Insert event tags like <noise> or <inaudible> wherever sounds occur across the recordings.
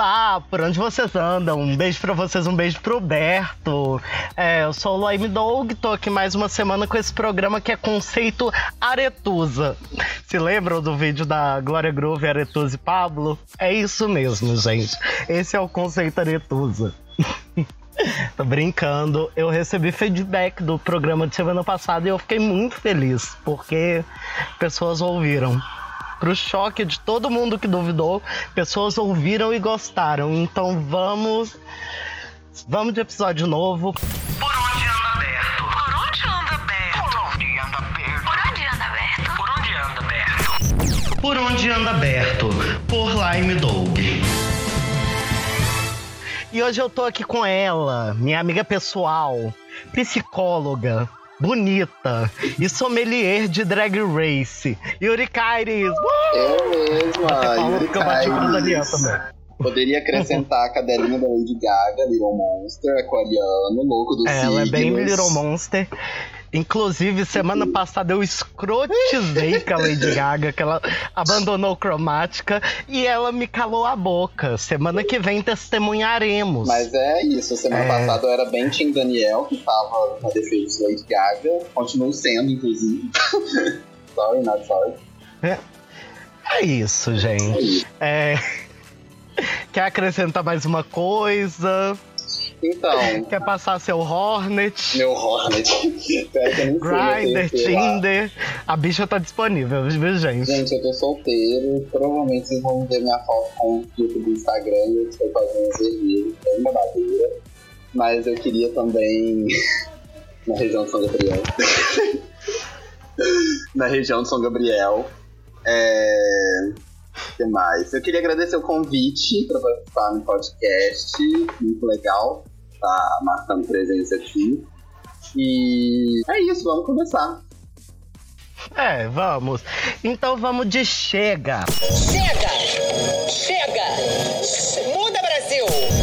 Olá, por onde vocês andam? Um beijo pra vocês, um beijo pro Berto. É, eu sou o Laime Dog, tô aqui mais uma semana com esse programa que é conceito Aretusa. Se lembram do vídeo da Glória Groove, Aretusa e Pablo? É isso mesmo, gente. Esse é o conceito Aretusa. <laughs> Tô brincando. Eu recebi feedback do programa de semana passada e eu fiquei muito feliz, porque pessoas ouviram. Pro choque de todo mundo que duvidou, pessoas ouviram e gostaram. Então vamos. Vamos de episódio novo. Por onde anda aberto? Por onde anda aberto? Por onde anda aberto? Por onde anda aberto? Por onde anda aberto? Por onde anda aberto? Por Lime Dog. E hoje eu tô aqui com ela, minha amiga pessoal, psicóloga, bonita e sommelier de drag race, Yuri Kaires. Uh! Eu mesma, Yuri que eu Daniel Kaires. também. Poderia acrescentar a cadelinha da Lady Gaga, Little Monster, aquariano, louco do Ela é bem signos. Little Monster. Inclusive, semana passada eu escrotizei com a Lady <laughs> Gaga, que ela abandonou cromática e ela me calou a boca. Semana que vem testemunharemos. Mas é isso, semana É. passada eu era bem Tim Daniel, que tava na defesa de Lady Gaga. Continuo sendo, inclusive. <laughs> sorry, not sorry. É isso, gente. É... Quer acrescentar mais uma coisa? Então, Quer passar seu Hornet? meu Hornet. Grinder. Tinder. A bicha tá disponível, viu, gente? Gente, eu tô solteiro. Provavelmente vocês vão ver minha foto com o filtro do Instagram. Eu estou fazendo vermelho, bem uma madeira. Mas eu queria também. <laughs> na região de São Gabriel. <laughs> na região de São Gabriel. É. O que mais? Eu queria agradecer o convite para participar no podcast. Muito legal. Tá marcando presença aqui. E é isso, vamos começar. É, vamos. Então vamos de chega. Chega! Chega! Muda, Brasil!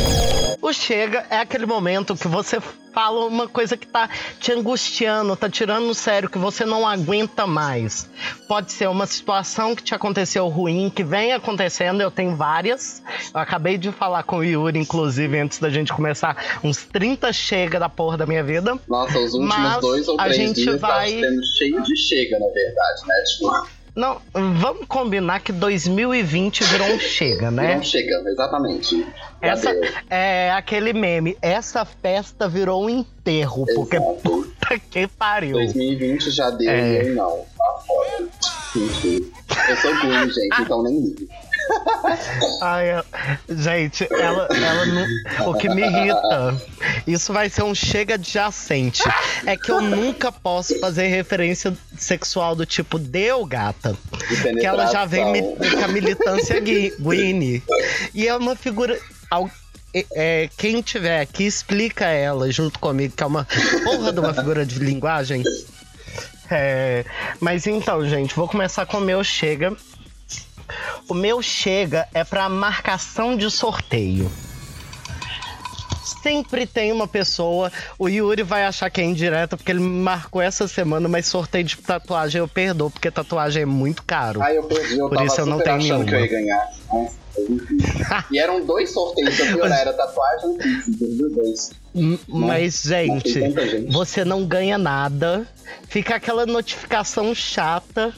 Chega é aquele momento que você fala uma coisa que tá te angustiando, tá tirando no sério, que você não aguenta mais. Pode ser uma situação que te aconteceu ruim, que vem acontecendo, eu tenho várias. Eu acabei de falar com o Yuri, inclusive, antes da gente começar, uns 30 chega da porra da minha vida. Nossa, os últimos Mas dois ou a três gente dias vai- tava sendo cheio de chega, na verdade, né? Tipo, Não, vamos combinar que 2020 virou um chega, né? não chega, exatamente. Essa é aquele meme. Essa festa virou um enterro, porque Exato. puta que pariu. 2020 já deu É. e eu não. Tá foda. Enfim. Eu sou Gwen, gente, então nem ligo. Ai, gente, ela, ela não. O que me irrita, isso vai ser um chega adjacente. É que eu nunca posso fazer referência sexual do tipo deu gata. Que ela já vem mi- com a militância gui- Gwynne. E é uma figura. é, quem tiver aqui, explica ela junto comigo, que é uma porra de uma figura de linguagem. É, mas então, gente, vou começar com o meu chega. O meu chega é pra marcação de sorteio. Sempre tem uma pessoa. O Yuri vai achar que é indireta porque ele marcou essa semana, mas sorteio de tatuagem eu perdoo, porque tatuagem é muito caro. Aí eu perdi, eu Por isso eu não tenho achando que eu ia nenhuma. ganhar. Enfim. E eram dois sorteios pra piorar, era tatuagem e dois. M- Mas, gente, você não ganha nada. Fica aquela notificação chata.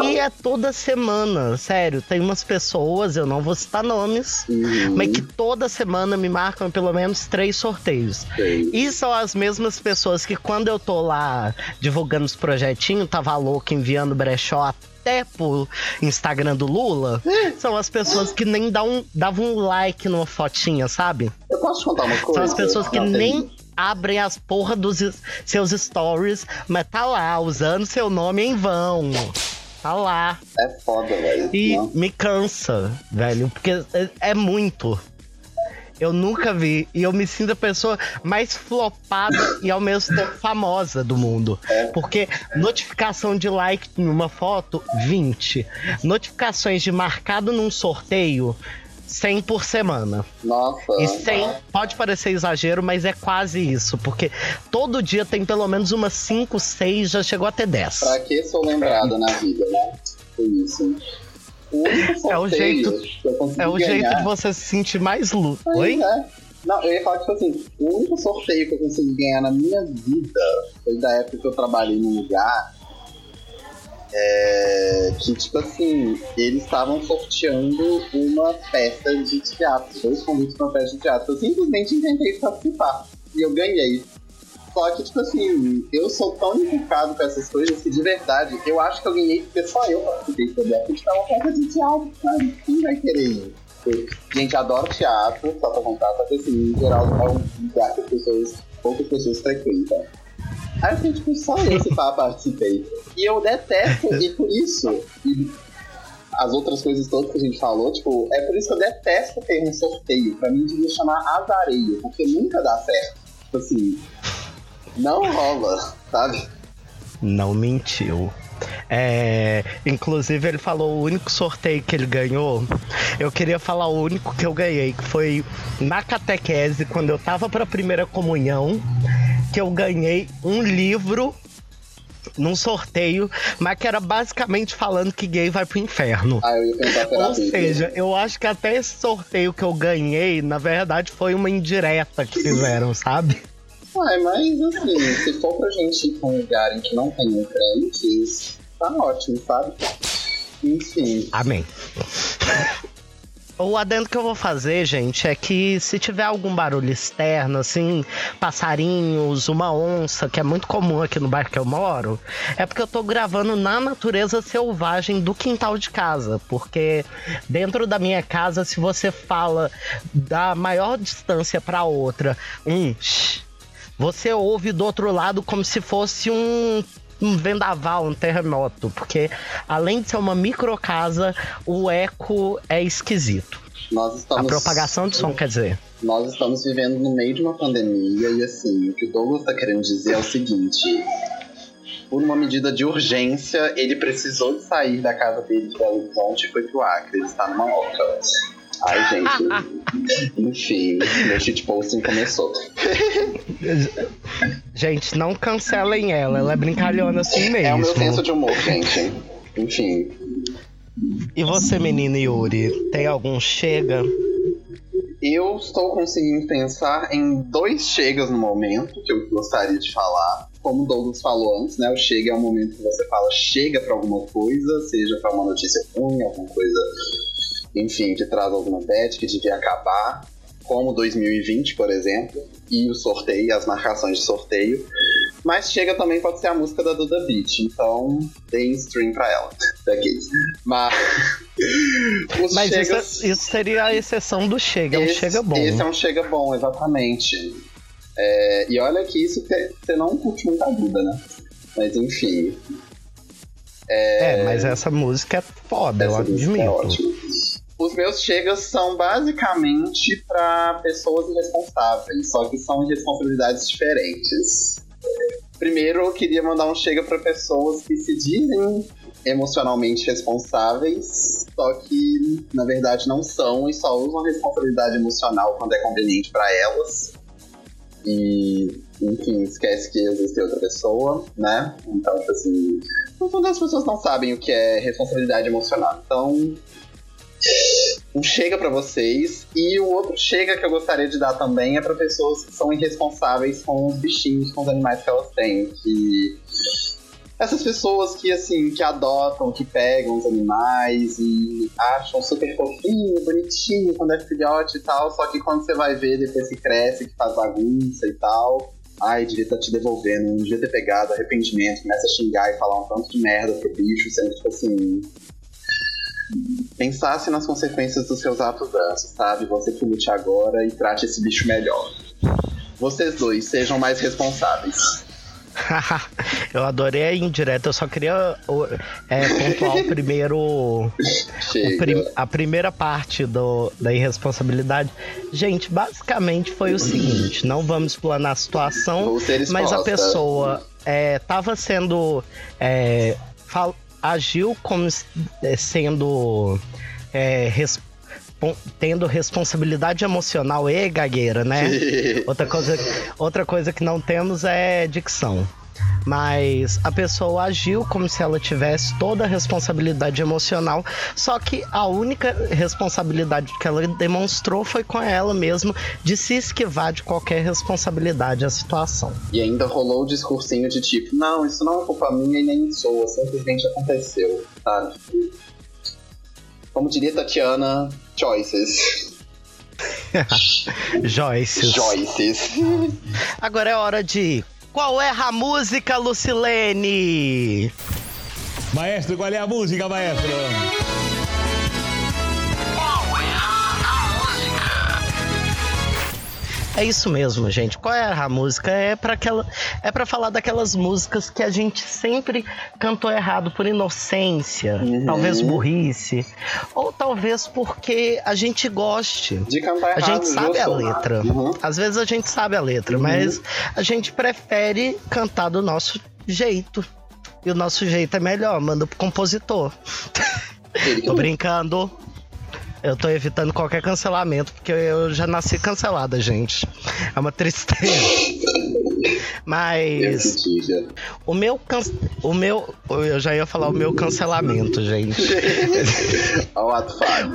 E é toda semana, sério. Tem umas pessoas, eu não vou citar nomes, Uhum. mas que toda semana me marcam pelo menos três sorteios. Sei. E são as mesmas pessoas que quando eu tô lá divulgando os projetinhos, tava louco enviando brechó até pro Instagram do Lula, são as pessoas que nem dão davam um like numa fotinha, sabe? Eu posso contar uma coisa? São as pessoas que tem- nem abrem as porra dos seus stories, mas tá lá, usando seu nome em vão. Tá lá. É foda, velho. E Não. me cansa, velho, porque é, é muito. Eu nunca vi. E eu me sinto a pessoa mais flopada e ao mesmo tempo famosa do mundo. Porque notificação de like em uma foto, 20. Notificações de marcado num sorteio, 100 por semana. Nossa. E 100 pode parecer exagero, mas é quase isso. Porque todo dia tem pelo menos umas 5, 6, já chegou até 10. Pra que sou lembrado na vida, né? Foi isso. O único sorteio É o jeito- que eu consegui É o ganhar... jeito de você se sentir mais luto. Oi? é. Não, eu ia falar, tipo assim, o único sorteio que eu consegui ganhar na minha vida foi da época que eu trabalhei num lugar é, que, tipo assim, eles estavam sorteando uma peça de teatro, dois convites pra uma peça de teatro. Eu simplesmente inventei participar e eu ganhei. Só que, tipo assim, eu sou tão inculcado com essas coisas que, de verdade, eu acho que eu ganhei porque só eu participei sobre essa. Porque tá uma peça de teatro, sabe? Quem vai querer ir? Gente, adoro teatro, só pra contar, só que assim, em geral é um lugar que as pessoas, poucas pessoas frequentam. Aí eu fiquei, tipo, só eu se pá, participei. E eu detesto, <laughs> e por isso, e as outras coisas todas que a gente falou, tipo, é por isso que eu detesto ter um sorteio. Pra mim devia chamar azareio, porque nunca dá certo. Tipo assim, não rola, sabe? Não mentiu. É, inclusive, ele falou o único sorteio que ele ganhou. Eu queria falar o único que eu ganhei, que foi na catequese, quando eu tava pra primeira comunhão, que eu ganhei um livro num sorteio, mas que era basicamente falando que gay vai pro inferno. Era Ou seja, eu acho que até esse sorteio que eu ganhei, na verdade, foi uma indireta que fizeram, sabe? Ué, mas assim, se for pra gente ir pra um lugar em que não tem crentes, tá ótimo, sabe? Enfim. Amém. O adendo que eu vou fazer, gente, é que se tiver algum barulho externo, assim, passarinhos, uma onça, que é muito comum aqui no bairro que eu moro, é porque eu tô gravando na natureza selvagem do quintal de casa. Porque dentro da minha casa, se você fala da maior distância pra outra, um você ouve do outro lado como se fosse um, um vendaval, um terremoto, porque além de ser uma microcasa, o eco é esquisito. Nós A estamos, propagação de som, quer dizer. nós estamos vivendo no meio de uma pandemia e assim, o que o Douglas tá querendo dizer é o seguinte. Por uma medida de urgência, ele precisou de sair da casa dele de Belo Horizonte e foi pro Acre. Ele está numa oca. Ai, gente. Enfim, meu shitposting começou. Gente, não cancelem ela, ela é brincalhona assim mesmo. É o meu senso de humor, gente. Enfim. E você, menino Yuri, tem algum chega? Eu estou conseguindo pensar em dois chegas no momento que eu gostaria de falar. Como o Douglas falou antes, né? O chega é o momento que você fala chega pra alguma coisa, seja pra uma notícia ruim, alguma coisa, enfim, que traz alguma bad que devia acabar, como 2020, por exemplo, e o sorteio, as marcações de sorteio. Mas chega também pode ser a música da Duda Beat, então deem stream pra ela. Daqui. Mas. <laughs> Mas isso, isso seria a exceção do chega, é um chega bom. Esse é um chega bom, exatamente. É, e olha que isso você não curte muito a Duda, né? Mas enfim. É, mas essa música é foda, eu essa música admito. é ótima. Os meus chegas são basicamente para pessoas irresponsáveis, só que são irresponsabilidades diferentes. Primeiro, eu queria mandar um chega para pessoas que se dizem emocionalmente responsáveis, só que na verdade não são e só usam responsabilidade emocional quando é conveniente para elas. E, enfim, esquece que existe outra pessoa, né? Então, tipo assim, no fundo as pessoas não sabem o que é responsabilidade emocional. Então, um chega pra vocês e o outro chega que eu gostaria de dar também é pra pessoas que são irresponsáveis com os bichinhos, com os animais que elas têm, que essas pessoas que assim, que adotam, que pegam os animais e acham super fofinho, bonitinho quando é filhote e tal, só que quando você vai ver depois que cresce, que faz bagunça e tal, ai, devia estar te devolvendo, não devia ter pegado, arrependimento, começa a xingar e falar um tanto de merda pro bicho, sendo tipo assim, pensasse nas consequências dos seus atos antes, sabe? Você que lute agora e trate esse bicho melhor. Vocês dois, sejam mais responsáveis. <laughs> eu adorei a indireta, eu só queria é, pontuar o primeiro. o prim- a primeira parte do, da irresponsabilidade. Gente, basicamente foi o seguinte: não vamos explanar a situação, mas a pessoa é, tava sendo. é, fal- agiu como é, sendo. é, res- pon- tendo responsabilidade emocional e gagueira, né? <laughs> Outra coisa, outra coisa que não temos é dicção. Mas a pessoa agiu como se ela tivesse toda a responsabilidade emocional, só que a única responsabilidade que ela demonstrou foi com ela mesma de se esquivar de qualquer responsabilidade à situação. E ainda rolou o discursinho de tipo, não, isso não é culpa minha e nem sua, simplesmente aconteceu, sabe? Como diria Tatiana, choices. <laughs> Joyce. Choices. Agora é hora de. Qual é a música, Lucilene? Maestro, qual é a música, maestro? É isso mesmo, gente. Qual é a música? É para aquela, é para falar daquelas músicas que a gente sempre cantou errado por inocência, Uhum. talvez burrice, ou talvez porque a gente goste. De cantar A errado, gente sabe a letra. Uhum. Às vezes a gente sabe a letra, mas a gente prefere cantar do nosso jeito. E o nosso jeito é melhor, manda pro compositor. <laughs> Tô brincando. Eu tô evitando qualquer cancelamento, porque eu já nasci cancelada, gente. É uma tristeza. Mas o meu can... o meu eu já ia falar o meu cancelamento, gente. <laughs>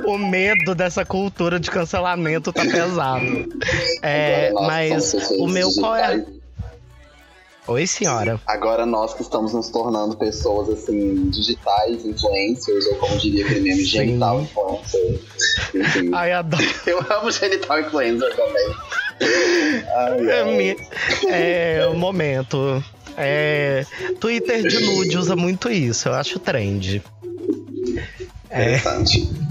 O medo dessa cultura de cancelamento tá pesado. É, mas o meu qual é? Oi, senhora. Agora nós que estamos nos tornando pessoas assim, digitais, influencers, ou como diria aquele meme, genital influencer. Enfim. Ai, adoro. Eu amo genital influencer também. Ai, É, é o momento. É, Twitter de nude usa muito isso, eu acho trend. É, Interessante.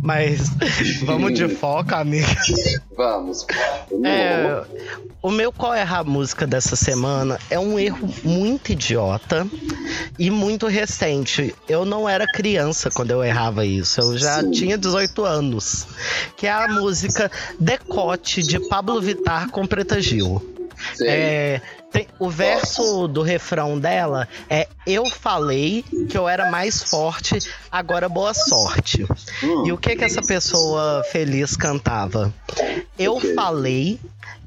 Mas <laughs> vamos de foco, amiga. Vamos. É, o meu qual é a música dessa semana é um erro muito idiota e muito recente. Eu não era criança quando eu errava isso, eu já Sim. tinha 18 anos. Que é a música Decote de Pablo Vittar com Preta Gil. É, tem- o verso do refrão dela é Eu falei que eu era mais forte, agora boa sorte. E o que que essa pessoa feliz cantava? Eu falei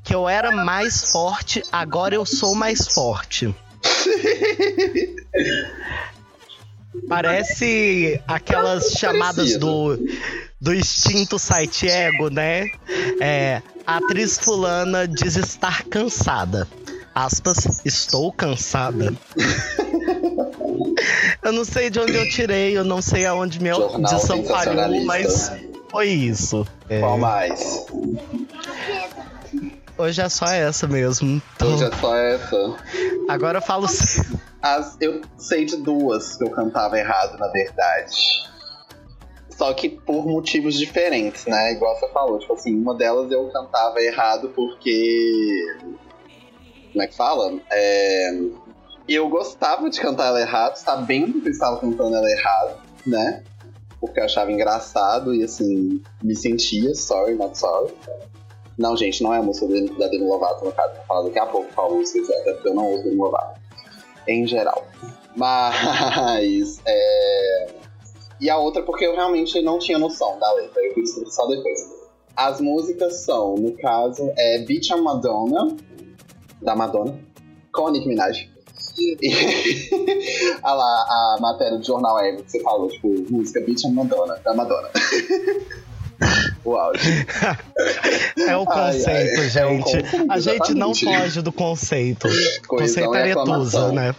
que eu era mais forte, agora eu sou mais forte. <laughs> Parece aquelas chamadas do, do extinto site ego, né? É, a atriz fulana diz estar cansada. Aspas, estou cansada. <laughs> eu não sei de onde eu tirei, eu não sei aonde minha Jornal audição falhou, mas sensacionalista. foi isso. É, Qual mais? hoje é só essa mesmo. Então, Hoje é só essa. Agora eu falo. As, eu sei de duas que eu cantava errado, na verdade. Só que por motivos diferentes, né? Igual você falou, tipo assim, uma delas eu cantava errado porque. Como é que fala? É, Eu gostava de cantar ela errado, sabendo que eu estava cantando ela errado, né? Porque eu achava engraçado e assim, me sentia sorry, not sorry. Não, gente, não é a música da Demi Lovato, no caso. Vou falar daqui a pouco qual música é, até porque eu não ouço Demi Lovato em geral. Mas. <laughs> É... E a outra porque eu realmente não tinha noção da letra, eu fui só depois. As músicas são, no caso, é Beach on Madonna, da Madonna, com a Nicki Minaj. E <laughs> a lá, a matéria do jornal Ego que você falou, tipo, música Beach on Madonna, da Madonna. <laughs> o áudio. É o Ai, conceito, ai, é o gente. conceito, a gente não foge do conceito. Coesão conceito é aretusa, né?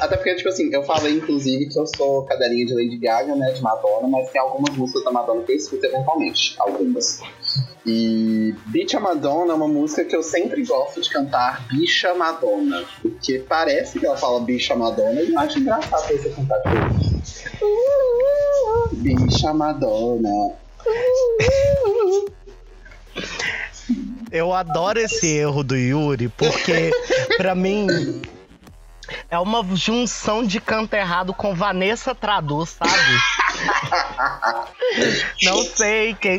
Até porque, tipo assim, eu falei, inclusive, que eu sou cadelinha de Lady Gaga, né, de Madonna, mas tem algumas músicas da Madonna que eu escuto eventualmente, algumas. E Bicha Madonna é uma música que eu sempre gosto de cantar Bicha Madonna, porque parece que ela fala Bicha Madonna e eu acho engraçado você cantar tipo, "Uh, Bicha Madonna. Eu adoro esse erro do Yuri, porque pra mim é uma junção de canto errado com Vanessa Traduz, sabe? <laughs> Não sei quem.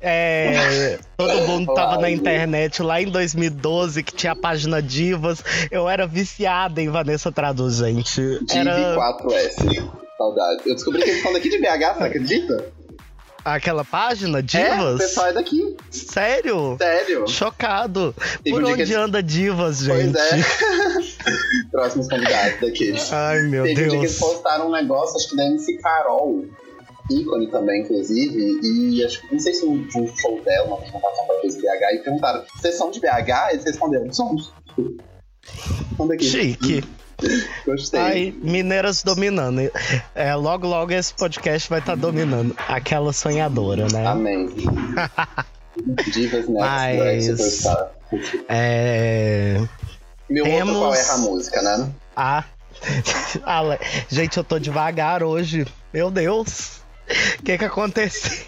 É, todo mundo tava na internet lá em 2012 que tinha a página Divas. Eu era viciada em Vanessa Traduz, gente. Div Era. 4S. Saudade. Eu descobri que eles são daqui de BH, você acredita? Aquela página, É, o Divas? pessoal é daqui. Sério? Sério. Chocado. Teve Por um onde que anda Divas, gente? Pois é. <laughs> Próximos convidados daqueles. Ai, meu Teve um dia que eles Deus. postaram um negócio, acho que da MC Carol. ícone também, inclusive, e acho que não sei se um, um show dela, uma apresentação pra fez BH, e perguntaram: vocês são de BH? Eles responderam: somos. São daqui. Chique. Gostei. Ai, Mineiras dominando. É, logo, logo esse podcast vai estar dominando. Aquela sonhadora, né? Amém. <laughs> Divas Next Mas- Superstar. É. Meu Temos- outro qual é a música, né? Ah. <laughs> Ale- Gente, eu tô devagar hoje. Meu Deus. O que que aconteceu?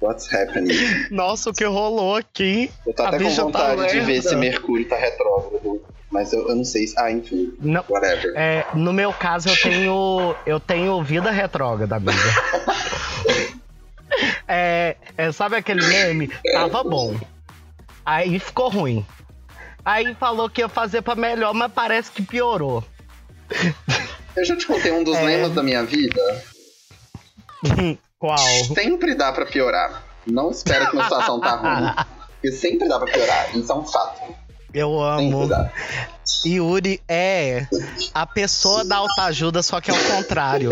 What's happening? Nossa, o que rolou aqui? Eu tô A até com tá vontade de ver se Mercúrio tá retrógrado. Mas eu, eu não sei se. Ah, enfim. Não. Whatever. É, no meu caso, eu tenho. Eu tenho vida retrógrada, amiga. <laughs> É, é, sabe aquele meme? Tava bom. Aí ficou ruim. Aí falou que ia fazer pra melhor, mas parece que piorou. Eu já te contei um dos É. lemas da minha vida. <laughs> Qual? Sempre dá pra piorar. Não espera que uma situação tá ruim. <laughs> Porque sempre dá pra piorar. Isso é um fato. Eu amo. Yuri é a pessoa da autoajuda, só que é o contrário.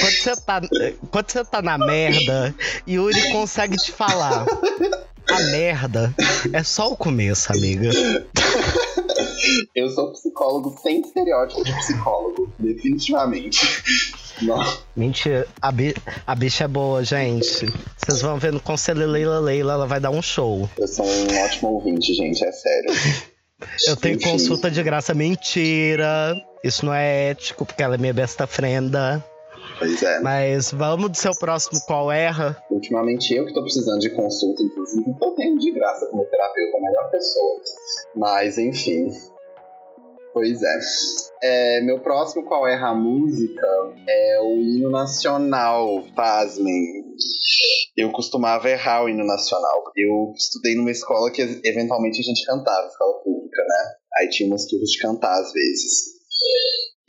Quando você tá, quando você tá na merda, Yuri consegue te falar. A merda é só o começo, amiga. Eu sou psicólogo sem estereótipo de psicólogo. Definitivamente. Não. Mentira, a, bi- a bicha é boa, gente. Vocês vão ver no Conselho Leila Leila, ela vai dar um show. Eu sou um ótimo ouvinte, gente. É sério. Eu tenho Enfim. consulta de graça, mentira. Isso não é ético, porque ela é minha besta frenda. Pois é. Mas vamos do seu próximo qual erra. Ultimamente eu que tô precisando de consulta, inclusive, eu tenho de graça como terapeuta, a melhor pessoa. Mas, enfim. Pois é. É, Meu próximo Qual Erra a Música é o hino nacional, pasmem. Eu costumava errar o hino nacional. Eu estudei numa escola que eventualmente a gente cantava, escola pública, né? Aí tinha umas turmas de cantar às vezes.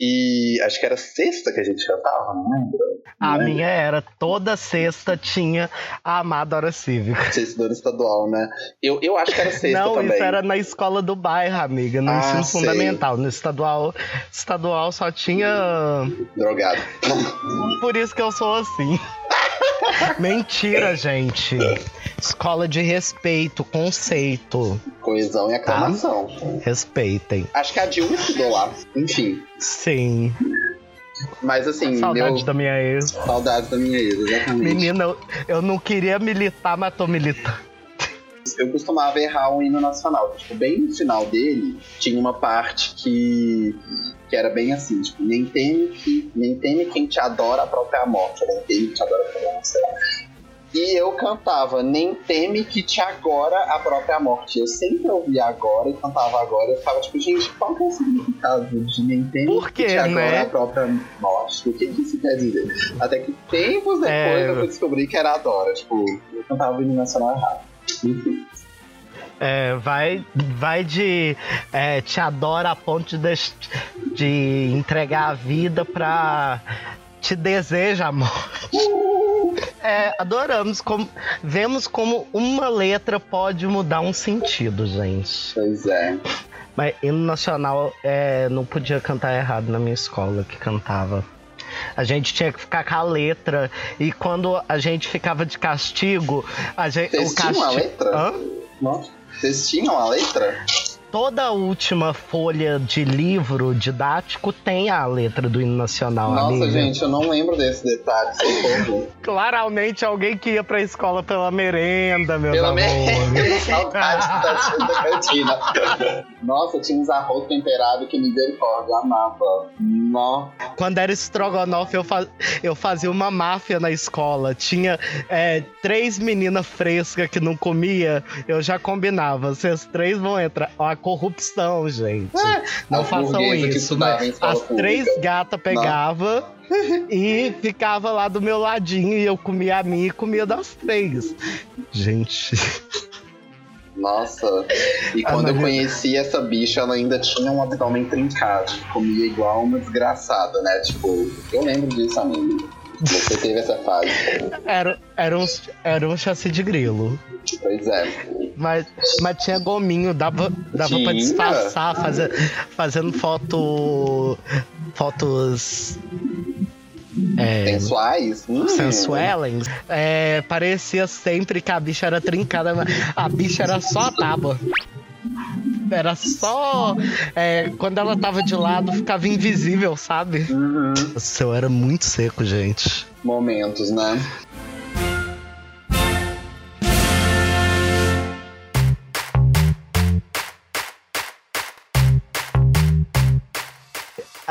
E acho que era sexta que a gente cantava, não lembro. A Não é? minha era toda sexta tinha a amada hora cívica. Sexta estadual, né? Eu, eu acho que era sexta Não, também. isso era na escola do bairro, amiga, no Ah, ensino sei. fundamental. No estadual, estadual só tinha. Drogado. <laughs> Por isso que eu sou assim. <laughs> Mentira, <laughs> gente. Escola de respeito, conceito. Coesão e aclamação. Respeitem. Acho que a Dilma estudou lá. Enfim. Sim. Mas assim, Saudade meu... da minha ex. Saudades da minha ex, exatamente. Menina, eu, eu não queria militar, mas tô militando. Eu costumava errar um hino nacional. Tipo, bem no final dele, tinha uma parte que, que era bem assim, tipo, nem teme, que, nem teme quem te adora a própria morte, nem teme que te adora a própria morte. E eu cantava, nem teme que te agora a própria morte. Eu sempre ouvia agora e cantava agora. Eu ficava tipo, gente, qual que é o significado de nem teme que te agora né? a própria morte? O que, que isso quer dizer? Até que tempos depois É. eu descobri que era adora. Tipo, eu cantava o hino nacional errado. É, vai, vai de é, te adora a ponto de, de entregar a vida pra te deseja a morte. É, adoramos como vemos como uma letra pode mudar um sentido, gente. Pois é. Mas hino nacional é, não podia cantar errado na minha escola que cantava. A gente tinha que ficar com a letra e quando a gente ficava de castigo, a gente, Vocês o tinham castigo. a letra? Hã? Nossa. Vocês tinham a letra? Toda última folha de livro didático tem a letra do hino nacional, Nossa, amiga. gente, eu não lembro desse detalhe. Claramente alguém que ia pra escola pela merenda, meu Pelo amor. menos <laughs> saudade da cantina. Nossa, tinha uns arroz temperado que misericórdia, amava. Nossa. Quando era estrogonofe, eu, eu fazia uma máfia na escola. Tinha é, três meninas frescas que não comia, eu já combinava. Vocês três vão entrar. Ó, a corrupção, gente. não as façam isso. escola as três gatas pegavam <laughs> e ficava lá do meu ladinho e eu comia a minha e comia das três. Gente. Nossa. E Ah, quando eu mas- conheci essa bicha, ela ainda tinha um abdômen trincado. Comia igual uma desgraçada, né? Tipo, eu lembro disso, amigo. Você teve essa fase. Era, era, um, era um chassi de grilo. Pois é. Mas, mas tinha gominho, dava, dava pra disfarçar, fazer, fazendo foto. fotos. É, Sensuais? Hum. sensuelens. É, parecia sempre que a bicha era trincada, mas a bicha era só a tábua. Era só. é, quando ela tava de lado, ficava invisível, sabe? Uhum. O céu era muito seco, gente. Momentos, né?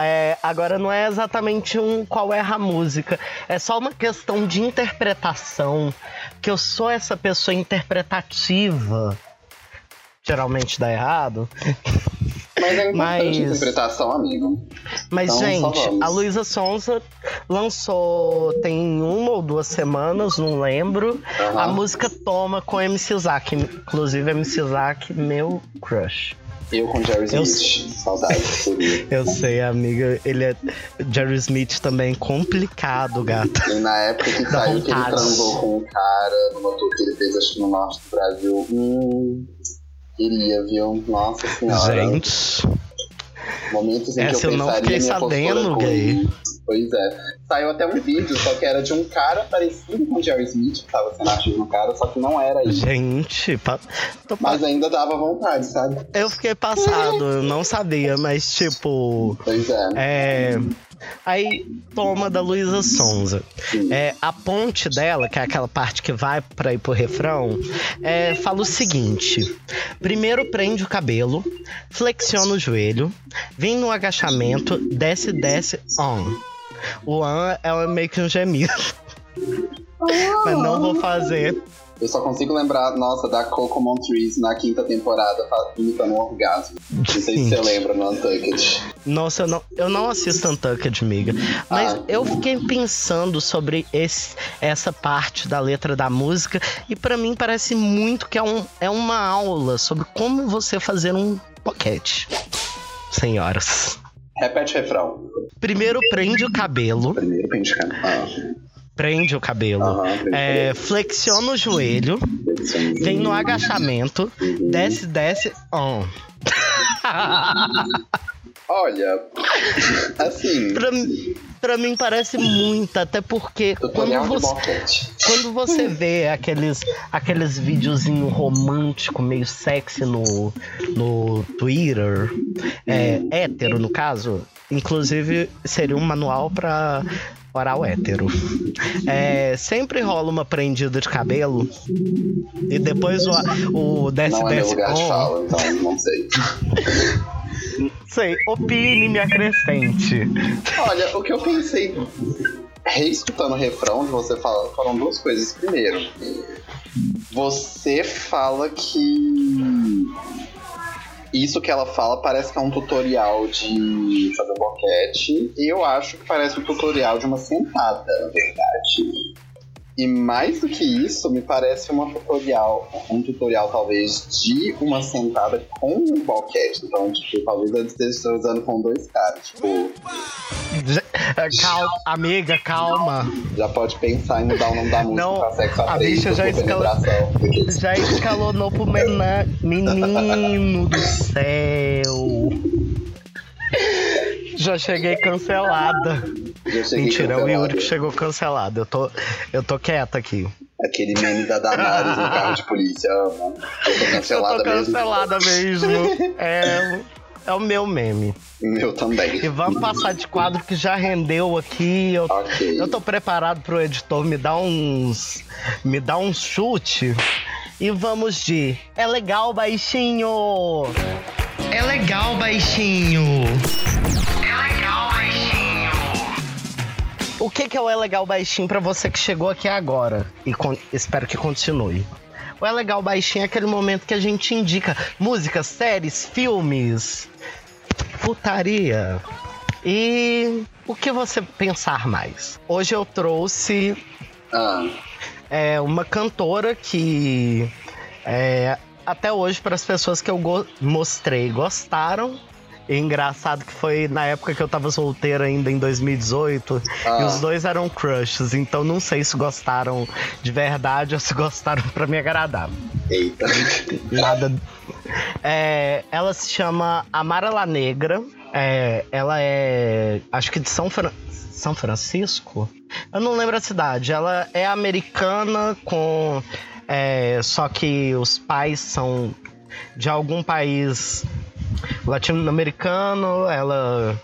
É, agora não é exatamente um qual é a música, é só uma questão de interpretação. Que eu sou essa pessoa interpretativa. Geralmente dá errado. Mas é importante Mas- interpretação, amigo. Mas, Então, gente, a Luísa Sonza lançou tem uma ou duas semanas, não lembro. Aham. A música Toma com MC Zack. Inclusive, MC Zack, meu crush. Eu com Jerry Eu- Smith. Saudades. <laughs> Eu sei, amiga. Ele é. Jerry Smith também complicado, gata. E na época que Dá saiu que ele transou com um cara numa tour que ele fez, acho que no norte do Brasil. Hum. Queria, viu? Nossa senhora. Gente. Momentos em Essa que eu eu não fiquei sabendo, gay. Pois é. Saiu até um vídeo, só que era de um cara parecido com o Jerry Smith, que tava sendo ativo no cara, só que não era ele. Gente, pa- Mas ainda dava vontade, sabe? eu fiquei passado, eu não sabia, mas tipo. Pois é. É. Aí, toma da Luísa Sonza. É, a ponte dela, que é aquela parte que vai pra ir pro refrão, é, fala o seguinte: primeiro prende o cabelo, flexiona o joelho, vem no agachamento, desce, desce, on. O on é meio que um gemido. Mas não vou fazer. Eu só consigo lembrar, nossa, da Coco Montrese na quinta temporada, imitando um orgasmo. Não sei se você lembra no Untucked. Nossa, eu não, eu não assisto Untucked, amiga. Mas Ah. eu fiquei pensando sobre esse, essa parte da letra da música e pra mim parece muito que é, um, é uma aula sobre como você fazer um boquete. Senhoras. Repete o refrão. Primeiro prende o cabelo. Primeiro pente cana. Ah, Prende o cabelo. prende É, flexiona o joelho. cabelo. Vem no agachamento. Desce, desce, on. Olha, <laughs> assim, pra, pra mim parece muito, até porque quando de você. Quando você <laughs> vê aqueles, aqueles videozinho romântico, meio sexy no, no Twitter, é, hétero no caso, inclusive seria um manual pra oral hétero. É, sempre rola uma prendida de cabelo e depois o, o desce, Não é desce lugar de on. fala, então não sei. <laughs> Sei, opine, me acrescente. Olha, o que eu pensei, reescutando o refrão de você falar, foram duas coisas. Primeiro, você fala que isso que ela fala parece que é um tutorial de fazer boquete. E eu acho que parece um tutorial de uma sentada, na verdade. E mais do que isso, me parece uma tutorial, um tutorial talvez de uma sentada com um boquete. Então, tipo, talvez ela esteja usando com dois caras. Tipo, Calma, amiga, calma. já pode pensar em mudar o nome da música Não, pra sexo a bicha já penetração. Já escalonou pro mena... menino do céu. Já cheguei cancelada. Já cheguei Mentira, é o. Yuri que chegou cancelado. Eu tô, eu tô quieta aqui. Aquele meme da Damares no carro de polícia. Amo. Eu tô Eu cancelada tô mesmo. cancelada mesmo. É, é o meu meme. Meu também. E vamos passar de quadro que já rendeu aqui. Eu, Ok. eu tô preparado pro editor me dar uns. me dar um chute. E vamos de. É legal, baixinho! É legal, baixinho! É legal, baixinho. O que, que é o É Legal Baixinho pra você que chegou aqui agora? E con- espero que continue. O É Legal Baixinho é aquele momento que a gente indica músicas, séries, filmes, putaria. E o que você pensar mais? Hoje eu trouxe Ah, é, uma cantora que é, até hoje para as pessoas que eu go- mostrei gostaram. E engraçado que foi na época que eu tava solteiro ainda, em 2018. Ah. E os dois eram crushes. Então não sei se gostaram de verdade <laughs> ou se gostaram pra me agradar. Eita. Nada. É, ela se chama Amara La Negra. É, ela é. Acho que de São, Fran- São Francisco? Eu não lembro a cidade. Ela é americana com. É, só que os pais são de algum país latino-americano. Ela.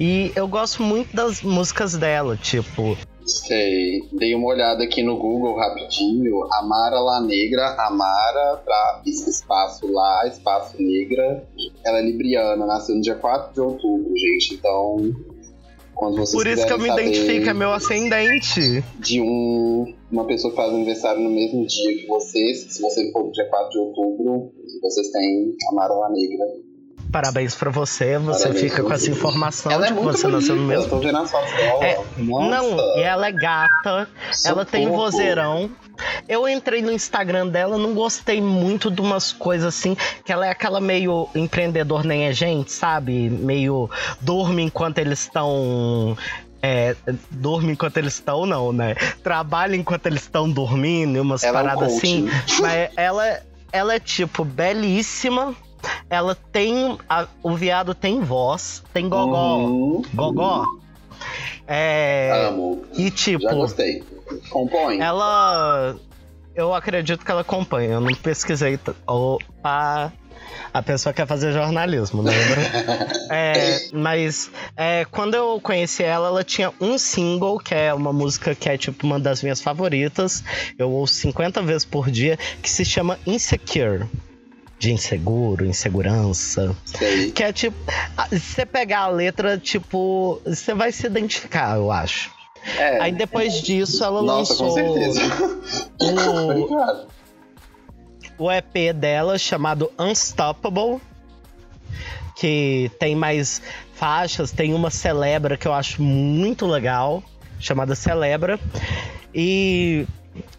E eu gosto muito das músicas dela, tipo. Sei. Dei uma olhada aqui no Google rapidinho. Amara La Negra, Amara, pra espaço lá, espaço negra. Ela é libriana, nasceu no dia 4 de outubro, gente. Então, Por isso que eu me identifico, é meu ascendente. de um, uma pessoa que faz aniversário no mesmo dia que vocês, se você for no dia 4 de outubro, vocês têm Amara La Negra. Parabéns pra você, você Parabéns fica com essa informação Ela é de que muito você nasceu no bonita, mesmo eu tô vendo as fotos dela. É, Não, e ela é gata, ela tem socorro. vozeirão. Eu entrei no Instagram dela, não gostei muito de umas coisas assim, que ela é aquela meio empreendedor nem é gente, sabe? Meio dorme enquanto eles estão. É, dorme enquanto eles estão, não, né? Trabalha enquanto eles estão dormindo, umas Ela é um paradas assim. Mas ela, ela é, tipo, belíssima. Ela tem. a- o viado tem voz, tem gogó. Uhum. Gogó. É. Amo. E tipo, Já gostei. Compõe. ela. Eu acredito que ela acompanha. Eu não pesquisei. Opa! A pessoa quer fazer jornalismo, lembra? <laughs> é, mas é, quando eu conheci ela, ela tinha um single, que é uma música que é tipo uma das minhas favoritas. Eu ouço 50 vezes por dia, que se chama Insecure. De inseguro, insegurança. Sei. Que é tipo. Se você pegar a letra, tipo. Você vai se identificar, eu acho. É. Aí depois disso ela Nossa, lançou com certeza. o, o EP dela chamado Unstoppable. Que tem mais faixas, tem uma Celebra que eu acho muito legal, chamada Celebra. E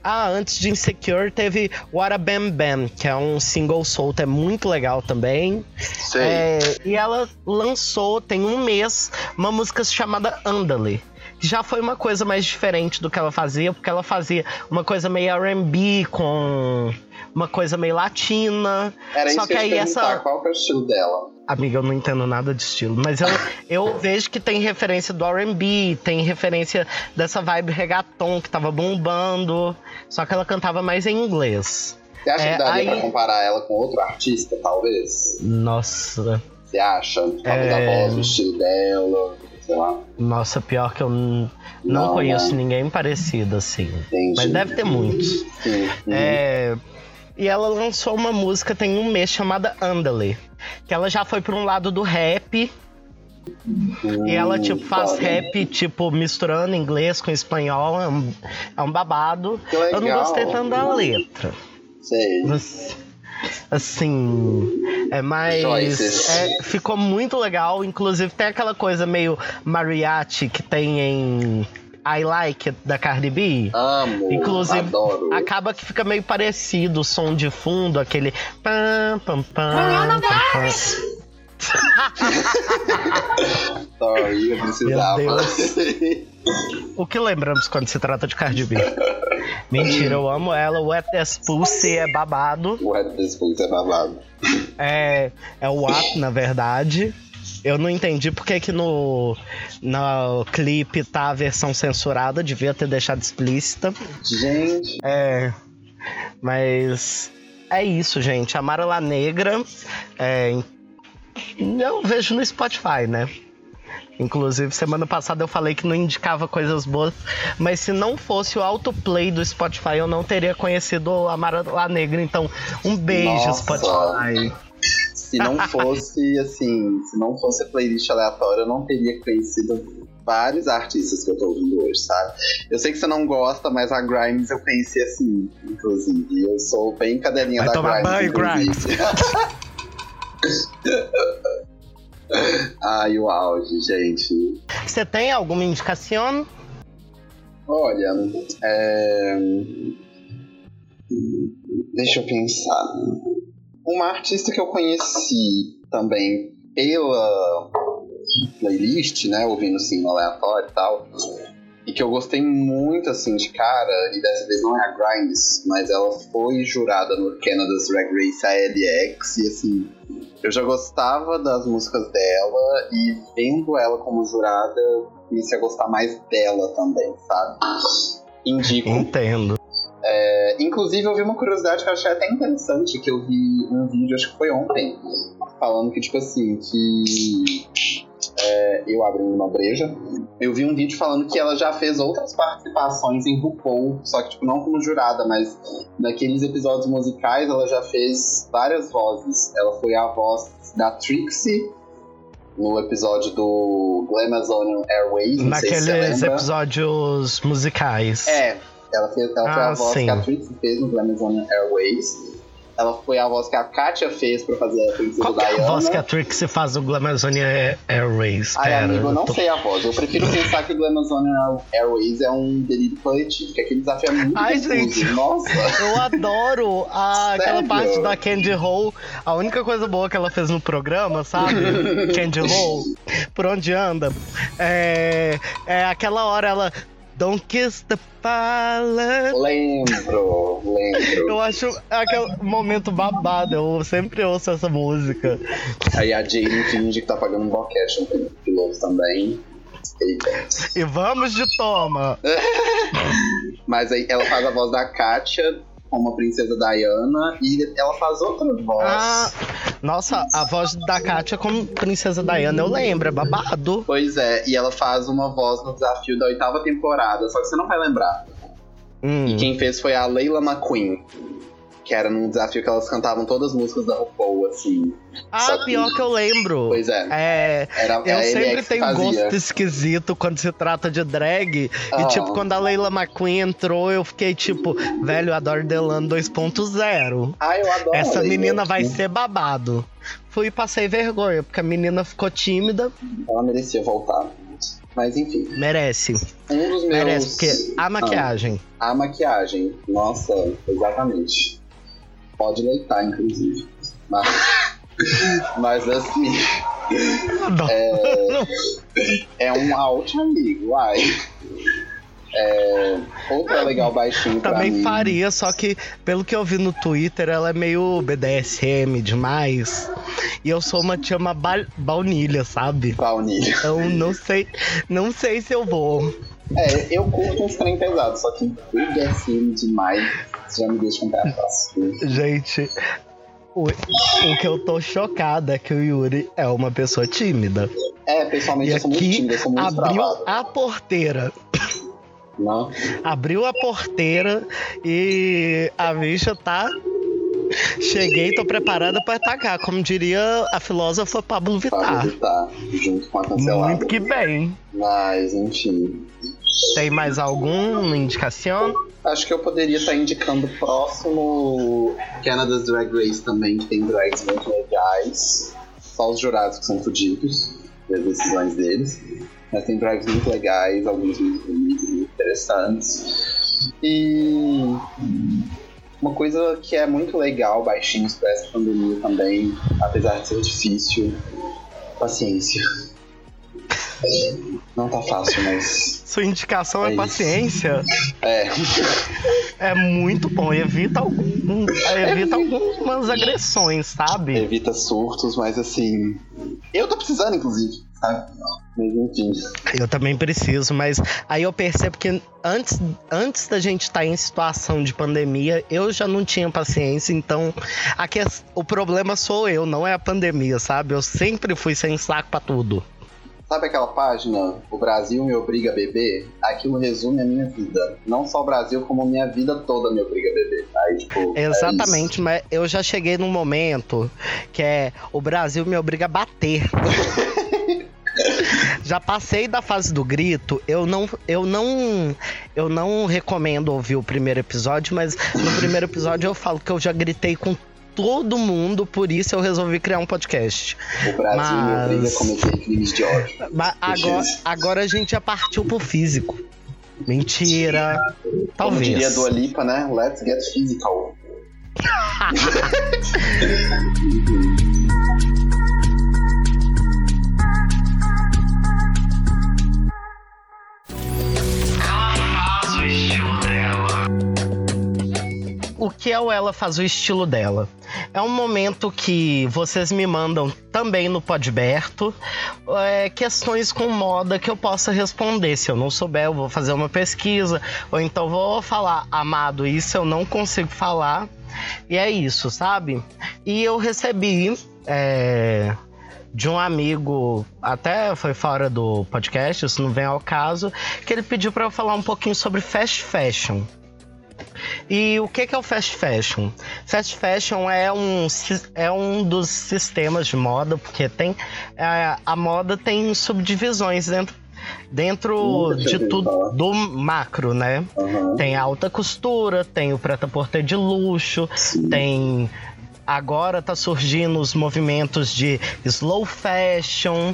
ah, antes de Insecure teve What a Bam Bam, que é um single solto, é muito legal também. Sei. É, e ela lançou, tem um mês, uma música chamada Andale. Que já foi uma coisa mais diferente do que ela fazia, porque ela fazia uma coisa meio RB com uma coisa meio latina. Era Só isso que, aí essa. qual que é o estilo dela? Amiga, eu não entendo nada de estilo, mas eu, eu vejo que tem referência do RB, tem referência dessa vibe reggaeton que tava bombando. Só que ela cantava mais em inglês. Você acha É, que daria aí- pra comparar ela com outro artista, talvez? Nossa. Você acha? Talvez É. a voz, o estilo dela, sei lá. Nossa, pior que eu não, Não, conheço né? ninguém parecido assim. Entendi. Mas deve ter muitos. Sim. Uhum. E ela lançou uma música tem um mês chamada Andale. Que ela já foi pra um lado do rap. E ela, Hum, tipo, faz rap, tipo, misturando inglês com espanhol. É um, é um babado. Eu não gostei tanto da letra. Sei. Mas, assim, é mais. É, ficou muito legal. Inclusive, tem aquela coisa meio mariachi que tem em I Like It, da Cardi B. Amo. Inclusive, adoro. acaba que fica meio parecido o som de fundo, aquele. Pam, pam, pam, pam, pam. Sorry, eu precisava. O que lembramos quando se trata de Cardi B? Mentira, eu amo ela. Wet Ass Pussy é babado. o Red Disputa é babado. É, é o ato, na verdade. Eu não entendi porque que no, no clipe tá a versão censurada, devia ter deixado explícita. Gente, É. Mas é isso, gente. Amara La Negra. É, eu vejo no Spotify, né? Inclusive, semana passada eu falei que não indicava coisas boas, mas se não fosse o autoplay do Spotify, eu não teria conhecido a Amara La Negra. Então, um beijo, Nossa. Spotify. Se não <laughs> fosse assim, se não fosse a playlist aleatória, eu não teria conhecido vários artistas que eu tô ouvindo hoje, sabe? Eu sei que você não gosta, mas a Grimes eu conheci assim, inclusive. Eu sou bem cadelinha Vai da tomar Grimes. banho, inclusive. <laughs> Ai, o auge, gente. Você tem alguma indicação? Olha, é... deixa eu pensar. Uma artista que eu conheci também pela playlist, né? Ouvindo assim aleatório e tal. E que eu gostei muito, assim, de cara, e dessa vez não é a Grimes, mas ela foi jurada no Canada's Drag Race ALX, e assim, eu já gostava das músicas dela, e vendo ela como jurada, comecei a gostar mais dela também, sabe? Indico. Entendo. É, inclusive, eu vi uma curiosidade que eu achei até interessante, que eu vi um vídeo, acho que foi ontem, falando que, tipo assim, que é, eu abro uma breja. Eu vi um vídeo falando que ela já fez outras participações em RuPaul, só que tipo, não como jurada, mas naqueles episódios musicais ela já fez várias vozes. Ela foi a voz da Trixie no episódio do Glamazonian Airways, se Naqueles lembra. episódios musicais. É, ela, fez, ela foi Ah, a voz sim. que a Trixie fez no Glamazonian Airways. Ela foi a voz que a Katia fez pra fazer a Princesa Qual que é a Diana. voz que a Trixie faz do Glamazonia Airways? Ai, Pera, amigo, eu não tô- sei a voz. Eu prefiro pensar que o Glamazonian Airways é um delírio coletivo, que aquele desafio é muito Ai, confuso. gente. Nossa. Eu adoro a- aquela parte da Candy Hole. A única coisa boa que ela fez no programa, sabe? <laughs> Candy Hole. Por onde anda. É, é aquela hora ela. Don't kiss the pilot. Lembro, lembro. Eu acho aquele momento babado. Eu sempre ouço essa música. Aí a Jane finge que tá pagando um boquete no piloto também. Eita. E vamos de toma. <laughs> Mas aí ela faz a voz da Katia como a princesa Diana e ela faz outra voz. Ah, nossa, a voz da Katia como Princesa Diana, eu lembro, é babado. Pois é, e ela faz uma voz no desafio da oitava temporada, só que você não vai lembrar. Hum. E quem fez foi a Leila McQueen. Que era num desafio que elas cantavam todas as músicas da RuPaul, assim. Ah, que- pior que eu lembro. Pois é. É, Era eu sempre tenho fazia. gosto esquisito quando se trata de drag. Ah. E, tipo, quando a Leila McQueen entrou, eu fiquei tipo, velho, eu adoro Delano 2.0. Ah, eu adoro. Essa menina vai ser babado. Fui e passei vergonha, porque a menina ficou tímida. Ela merecia voltar. Mas enfim, Merece. um dos meus. Merece, porque a maquiagem. Ah, a maquiagem. Nossa, exatamente. Pode leitar, inclusive. Mas, <laughs> mas assim, Adoro. é um out, amigo. Uai. É, outra legal baixinho Também mim. faria, só que pelo que eu vi no Twitter, ela é meio BDSM demais. E eu sou uma tia uma ba- baunilha, sabe? Baunilha. Então não sei, não sei se eu vou. É, eu curto uns trem pesados, só que BDSM demais já me deixa um. Gente, o, o que eu tô chocada é que o Yuri é uma pessoa tímida. É, pessoalmente E eu sou muito aqui tímido, eu sou muito abriu travado. a porteira. Não? Abriu a porteira e a bicha tá. Cheguei, tô preparada pra atacar, como diria a filósofa Pablo Vittar. visitar, junto com a cancelada. Muito que bem. Mas, enfim. Tem mais alguma indicação? Acho que eu poderia estar indicando o próximo Canada's Drag Race também, que tem drags muito legais. Só os jurados que são fodidos, as decisões deles. Mas tem drags muito legais, alguns muito bonitos, muito interessantes. E uma coisa que é muito legal, baixinhos para essa pandemia também, apesar de ser difícil, paciência. Não tá fácil, mas. <laughs> Sua indicação é, É paciência. É. É muito bom. Evita, algum, evita algumas agressões, sabe? evita surtos, mas assim. Eu tô precisando, inclusive, sabe? Mas enfim. Eu também preciso, mas aí eu percebo que antes, antes da gente estar em situação de pandemia, eu já não tinha paciência, então a o problema sou eu, não é a pandemia, sabe? Eu sempre fui sem saco pra tudo. Sabe aquela página, O Brasil me obriga a beber? Aquilo resume a minha vida. Não só o Brasil, como a minha vida toda me obriga a beber. Aí, tipo. é Exatamente, mas eu já cheguei num momento que é o Brasil me obriga a bater. <laughs> já passei da fase do grito. Eu não, eu não, eu não recomendo ouvir o primeiro episódio, mas no primeiro episódio eu falo que eu já gritei com todo mundo, por isso eu resolvi criar um podcast. O Brasil me Mas- obriga a cometer crimes de ódio. Mas agora, agora a gente já partiu pro físico. Mentira. Como Talvez. diria a Dua Lipa, né? Let's get physical. <laughs> <laughs> que é o Ela Faz o Estilo Dela. É um momento que vocês me mandam também no Podberto é, questões com moda que eu possa responder. Se eu não souber, eu vou fazer uma pesquisa, ou então vou falar, amado, isso eu não consigo falar. E é isso, sabe? E eu recebi. É, de um amigo, até foi fora do podcast, isso não vem ao caso, que ele pediu para eu falar um pouquinho sobre fast fashion. E o que é o fast fashion? Fast fashion é um, é um dos sistemas de moda, porque tem é, a moda tem subdivisões dentro dentro de tudo do macro, né? Uhum. Tem alta costura, tem o preta-porter de luxo, Sim. tem agora tá surgindo os movimentos de slow fashion,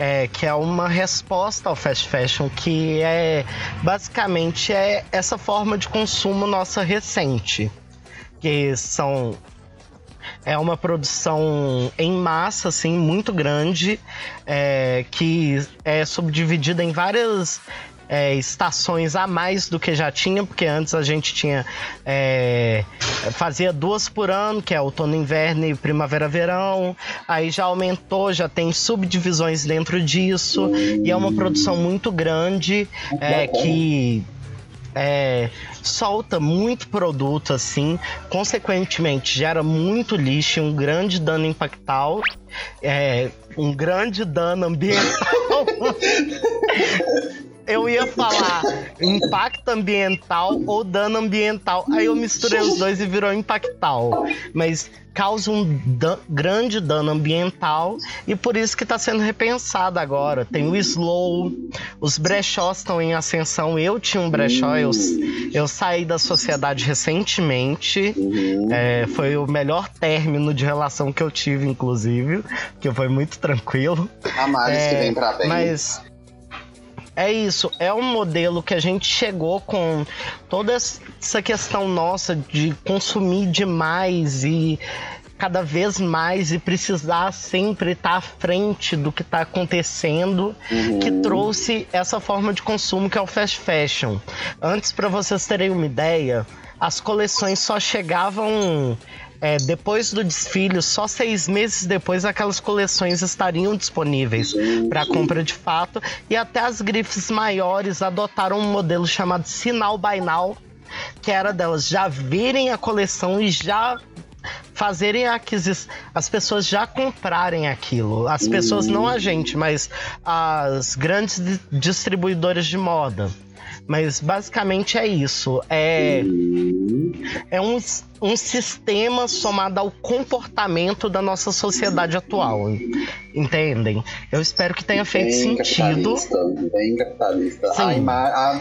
é, que é uma resposta ao fast fashion, que é basicamente é essa forma de consumo nossa recente, que são é uma produção em massa, assim, muito grande, é, que é subdividida em várias é, estações a mais do que já tinha, porque antes a gente tinha. É, fazia duas por ano, que é outono, inverno e primavera-verão. Aí já aumentou, já tem subdivisões dentro disso. E é uma produção muito grande é, que. É, solta muito produto assim, consequentemente gera muito lixo, e um grande dano impactal, é, um grande dano ambiental. <laughs> eu ia falar impacto ambiental ou dano ambiental. Aí eu misturei os dois e virou impactal. Mas causa um dan grande dano ambiental e por isso que está sendo repensado agora. Tem o slow, os brechós estão em ascensão. Eu tinha um brechó, eu, eu saí da sociedade recentemente. É, foi o melhor término de relação que eu tive, inclusive, que foi muito tranquilo. A Maris que É, vem pra bem. Mas é isso, é um modelo que a gente chegou com toda essa questão nossa de consumir demais e cada vez mais e precisar sempre estar à frente do que está acontecendo, que trouxe essa forma de consumo que é o fast fashion. Antes, para vocês terem uma ideia, as coleções só chegavam é, depois do desfile, só seis meses depois, aquelas coleções estariam disponíveis para compra de fato. E até as grifes maiores adotaram um modelo chamado Sinal Now, que era delas já verem a coleção e já fazerem a aquisição, as pessoas já comprarem aquilo. As pessoas, não a gente, mas as grandes di- distribuidoras de moda. Mas basicamente é isso. É, é um, um sistema somado ao comportamento da nossa sociedade atual. Entendem? Eu espero que tenha feito Bem sentido. capitalista, bem capitalista. Sim. A ima- a-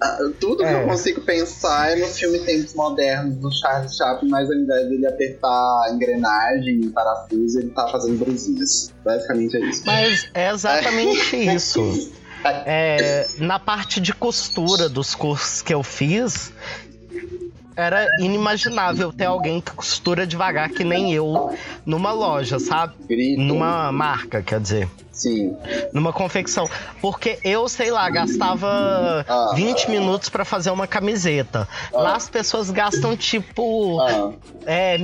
a- tudo que É. eu consigo pensar é no filme Tempos Modernos do Charles Chaplin, mas ao invés dele apertar a engrenagem e parafuso, ele tá fazendo brusinhas. Basicamente é isso. Mas é exatamente <laughs> isso. É, na parte de costura dos cursos que eu fiz, era inimaginável ter alguém que costura devagar que nem eu numa loja, sabe? Grito. Numa marca, quer dizer. Sim. Numa confecção. Porque eu, sei lá, gastava Ah. 20 minutos pra fazer uma camiseta. Lá as pessoas gastam tipo. Ah, É,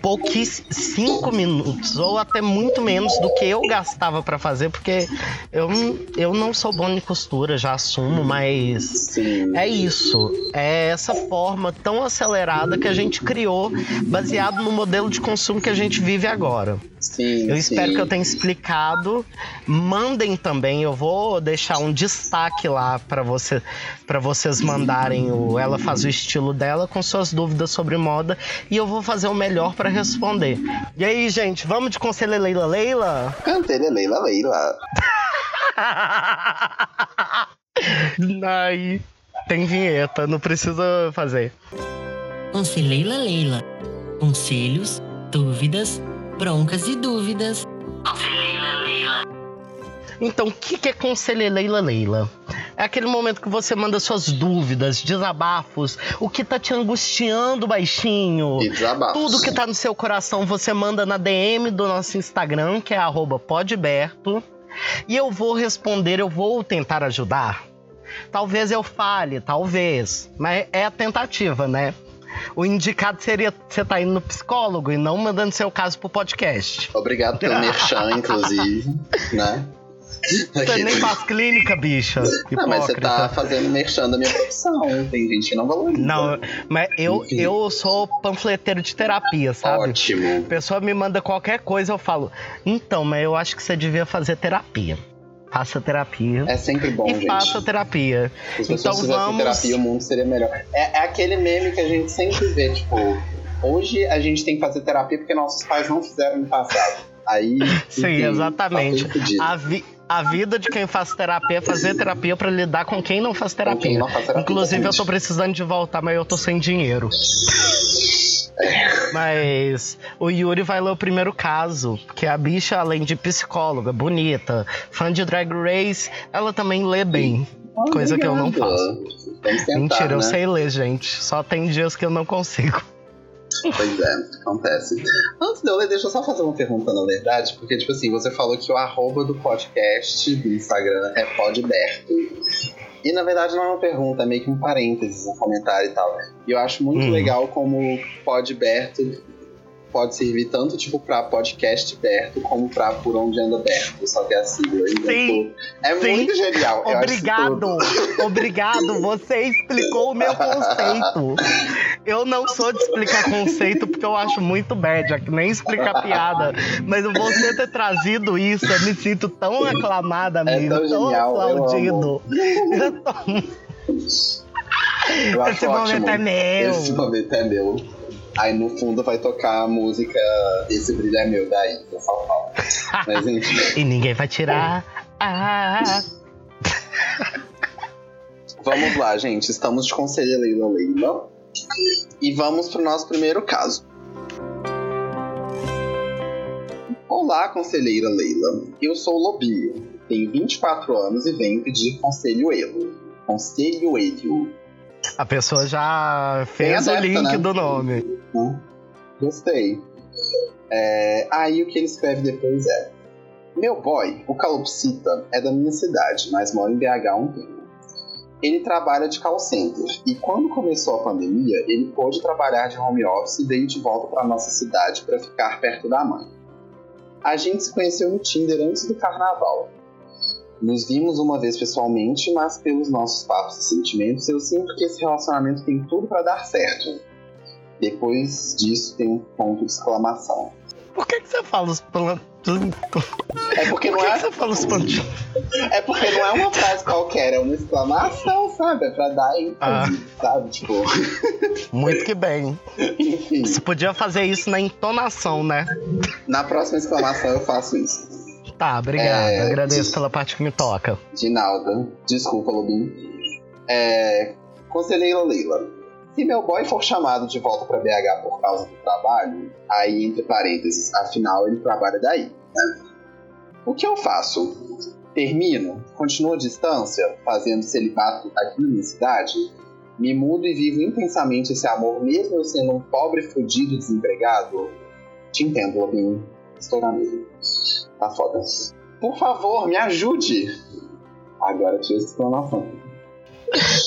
pouquíssimos, cinco minutos, ou até muito menos do que eu gastava pra fazer, porque eu, eu não sou bom em costura, já assumo, mas é isso. É essa forma tão acelerada que a gente criou, baseado no modelo de consumo que a gente vive agora. Sim. Eu espero sim. que eu tenha explicado. Mandem também, eu vou deixar um destaque lá para você, para vocês mandarem o ela faz o estilo dela com suas dúvidas sobre moda e eu vou fazer o melhor para responder. E aí, gente, vamos de conselho Leila Leila? Cantelha Leila Leila. <laughs> Aí tem vinheta, não precisa fazer. Conselheira Leila. Conselhos, dúvidas, broncas e dúvidas. Então, o que, é conselho Leila Leila? É aquele momento que você manda suas dúvidas, desabafos, o que tá te angustiando, baixinho. Desabafos. Tudo que tá no seu coração você manda na DM do nosso Instagram, que é arroba podberto. E eu vou responder, eu vou tentar ajudar. Talvez eu falhe, talvez. Mas é a tentativa, né? O indicado seria você tá indo no psicólogo e não mandando seu caso pro podcast. Obrigado pelo merchan, <laughs> inclusive, né? Você nem faz clínica, bicha. Não, mas você Hipócrita. tá fazendo merchan da minha profissão. Tem gente que não valoriza. Não, mas eu, Enfim. eu sou panfleteiro de terapia, sabe? Ótimo. A pessoa me manda qualquer coisa, eu falo, então, mas eu acho que você devia fazer terapia. Faça terapia. É sempre bom, e gente. faça terapia. Se Então vamos. terapia, o mundo seria melhor. É, é aquele meme que a gente sempre vê, tipo, hoje a gente tem que fazer terapia porque nossos pais não fizeram no passado. Aí. Sim, enfim, exatamente. tá tudo fodido. A, vi- a vida de quem faz terapia é fazer terapia pra lidar com quem não faz terapia. não faz terapia, Inclusive, eu tô precisando de voltar, mas eu tô sem dinheiro. Mas o Yuri vai ler o primeiro caso, que a bicha, além de psicóloga, bonita, fã de Drag Race, ela também lê bem. Coisa que eu não faço. Tentar, Mentira, eu né? sei ler, gente. Só tem dias que eu não consigo. Pois é, acontece. Antes de eu ler, deixa eu só fazer uma pergunta, na verdade, porque, tipo assim, você falou que o arroba do podcast do Instagram é podberto. E na verdade não é uma pergunta, é meio que um parênteses, um comentário e tal. E eu acho muito Hum. legal como podberto pode servir tanto tipo pra podcast Berto como pra por onde anda Berto, só que é a sigla. Então, Sim, é sim. muito genial. Obrigado, <laughs> obrigado. Você explicou o meu conceito. Eu não sou de explicar conceito porque eu acho muito bad, é nem explicar piada. Mas você ter trazido isso, eu me sinto tão aclamada, É amigo. tão genial, eu aplaudido. <laughs> Eu tô- Eu acho Esse momento ótimo. é meu. Esse momento é meu. Aí no fundo vai tocar a música Esse Brilho é Meu, daí, eu só falo. Mas <laughs> enfim, E ninguém vai tirar. Ah, vamos lá, gente. Estamos de conselho Leila Leila. E vamos pro nosso primeiro caso. Olá, conselheira Leila. Eu sou o Lobinho, tenho 24 anos e venho pedir conselho Elo. Conselho Elo. a pessoa já fez Tem o link né? do nome. Hum, Gostei. É, aí o que ele escreve depois é: Meu boy, o Calopsita, é da minha cidade, mas mora em BH há um tempo. Ele trabalha de call center e quando começou a pandemia, ele pôde trabalhar de home office e veio de volta para nossa cidade para ficar perto da mãe. A gente se conheceu no Tinder antes do carnaval. Nos vimos uma vez pessoalmente, mas pelos nossos papos e sentimentos, eu sinto que esse relacionamento tem tudo para dar certo. Depois disso tem um ponto de exclamação. Por que, que você fala os plantos? <laughs> É porque Por não que, que é, você fala os plantos? é porque não é uma frase qualquer, é uma exclamação, sabe? É pra dar ênfase, Ah. sabe? Tipo, <laughs> Muito que bem. enfim. Você podia fazer isso na entonação, né? Na próxima exclamação eu faço isso. Tá, obrigado. É, Agradeço de- pela parte que me toca. De nada. Desculpa, Lobinho. É, Conselheira Leila. Se meu boy for chamado de volta pra BH por causa do trabalho, aí entre parênteses, afinal ele trabalha daí. né? O que eu faço? Termino? Continuo a distância, fazendo celibato aqui na minha cidade? Me mudo e vivo intensamente esse amor, mesmo eu sendo um pobre, fudido desempregado? Te entendo, Lobinho. Estou na mesma. Tá foda. Por favor, me ajude! Agora tinha exclamação.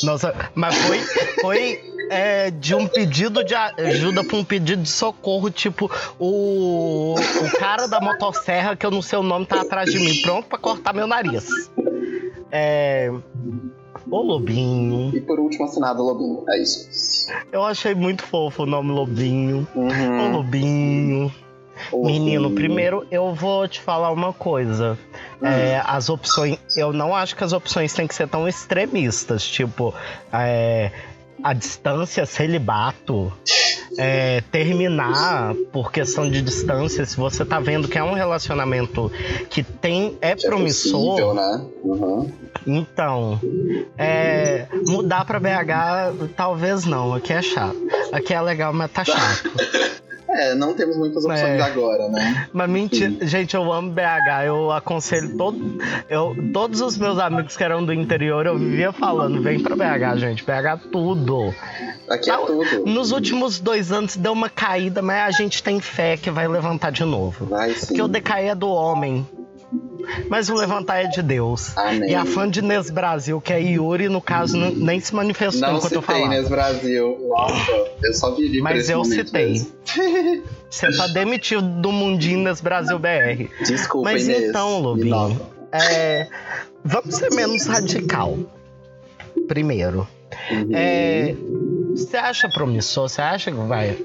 Nossa, mas foi, foi é, de um pedido de ajuda pra um pedido de socorro, tipo, o, o cara da motosserra, que eu não sei o nome, tá atrás de mim, pronto pra cortar meu nariz. É. Ô Lobinho. E por último, assinado Lobinho. É isso. Eu achei muito fofo o nome Lobinho. Ô Uhum. Lobinho. Menino, primeiro eu vou te falar uma coisa. É, as opções. Eu não acho que as opções têm que ser tão extremistas. Tipo, é, a distância, celibato. é, terminar por questão de distância, se você tá vendo que é um relacionamento que tem é Que é promissor, possível, né? Uhum. então, é, mudar pra BH, talvez não. Aqui é chato. Aqui é legal, mas tá chato. <laughs> É, não temos muitas opções É. agora, né? <laughs> Mas mentira, gente, eu amo BH. Eu aconselho todo, eu, todos os meus amigos que eram do interior, eu vivia falando: vem pra BH, gente. BH tudo. Aqui é Tá, tudo. Nos últimos dois anos deu uma caída, mas a gente tem fé que vai levantar de novo. Vai sim. Porque o decair é do homem. Mas o levantar é de Deus. Amém. E a fã de Inês Brasil, que é Yuri, no caso, n- nem se manifestou Não enquanto eu falava. Inês Brasil. Nossa, eu só vivi Mas eu citei. <laughs> Você tá demitido do Mundinho Inês Brasil BR. Desculpa, Mas Inês. então, Lobinho, é, vamos ser menos radical. Primeiro. Uhum. É, você acha promissor? Você acha que vai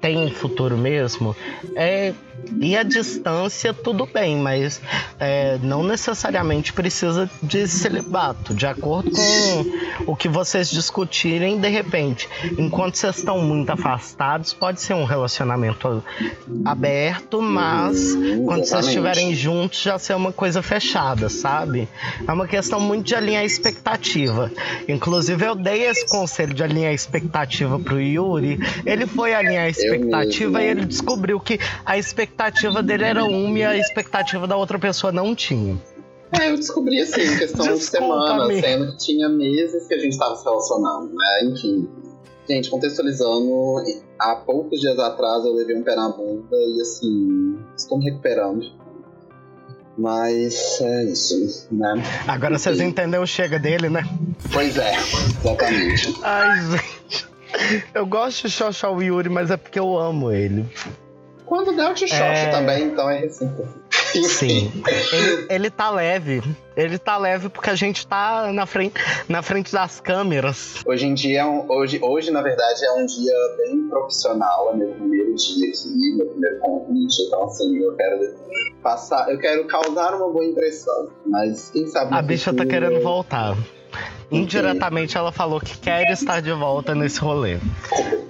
tem futuro mesmo? É, e a distância, tudo bem, mas é, não necessariamente precisa de celibato. De acordo com o que vocês discutirem, de repente, enquanto vocês estão muito afastados, pode ser um relacionamento aberto, mas Hum, quando vocês estiverem juntos já ser uma coisa fechada, sabe? É uma questão muito de alinhar a expectativa. Inclusive, eu dei esse conselho de alinhar a expectativa pro Yuri. Ele foi alinhar a expectativa e ele descobriu que a expectativa dele era uma e a expectativa da outra pessoa não tinha. É, eu descobri assim, em questão de amigo. sendo que tinha meses que a gente tava se relacionando, né? Enfim. Gente, contextualizando, há poucos dias atrás eu levei um pé na bunda e assim, estou me recuperando. Mas é isso, né? Agora vocês entenderam o chega dele, né? Pois é, exatamente. Ai, gente. Eu gosto de xoxar o Yuri, mas é porque eu amo ele. Quando der, eu te xoxo É. também, então é recíproco. Sim. <laughs> Ele, ele tá leve. Ele tá leve porque a gente tá na frente, na frente das câmeras. Hoje em dia, é hoje, hoje, na verdade, é um dia bem profissional, é meu primeiro dia aqui, meu primeiro convite, então assim, eu quero passar, eu quero causar uma boa impressão, mas quem sabe A bicha tá querendo voltar. Indiretamente ela falou que quer estar de volta nesse rolê.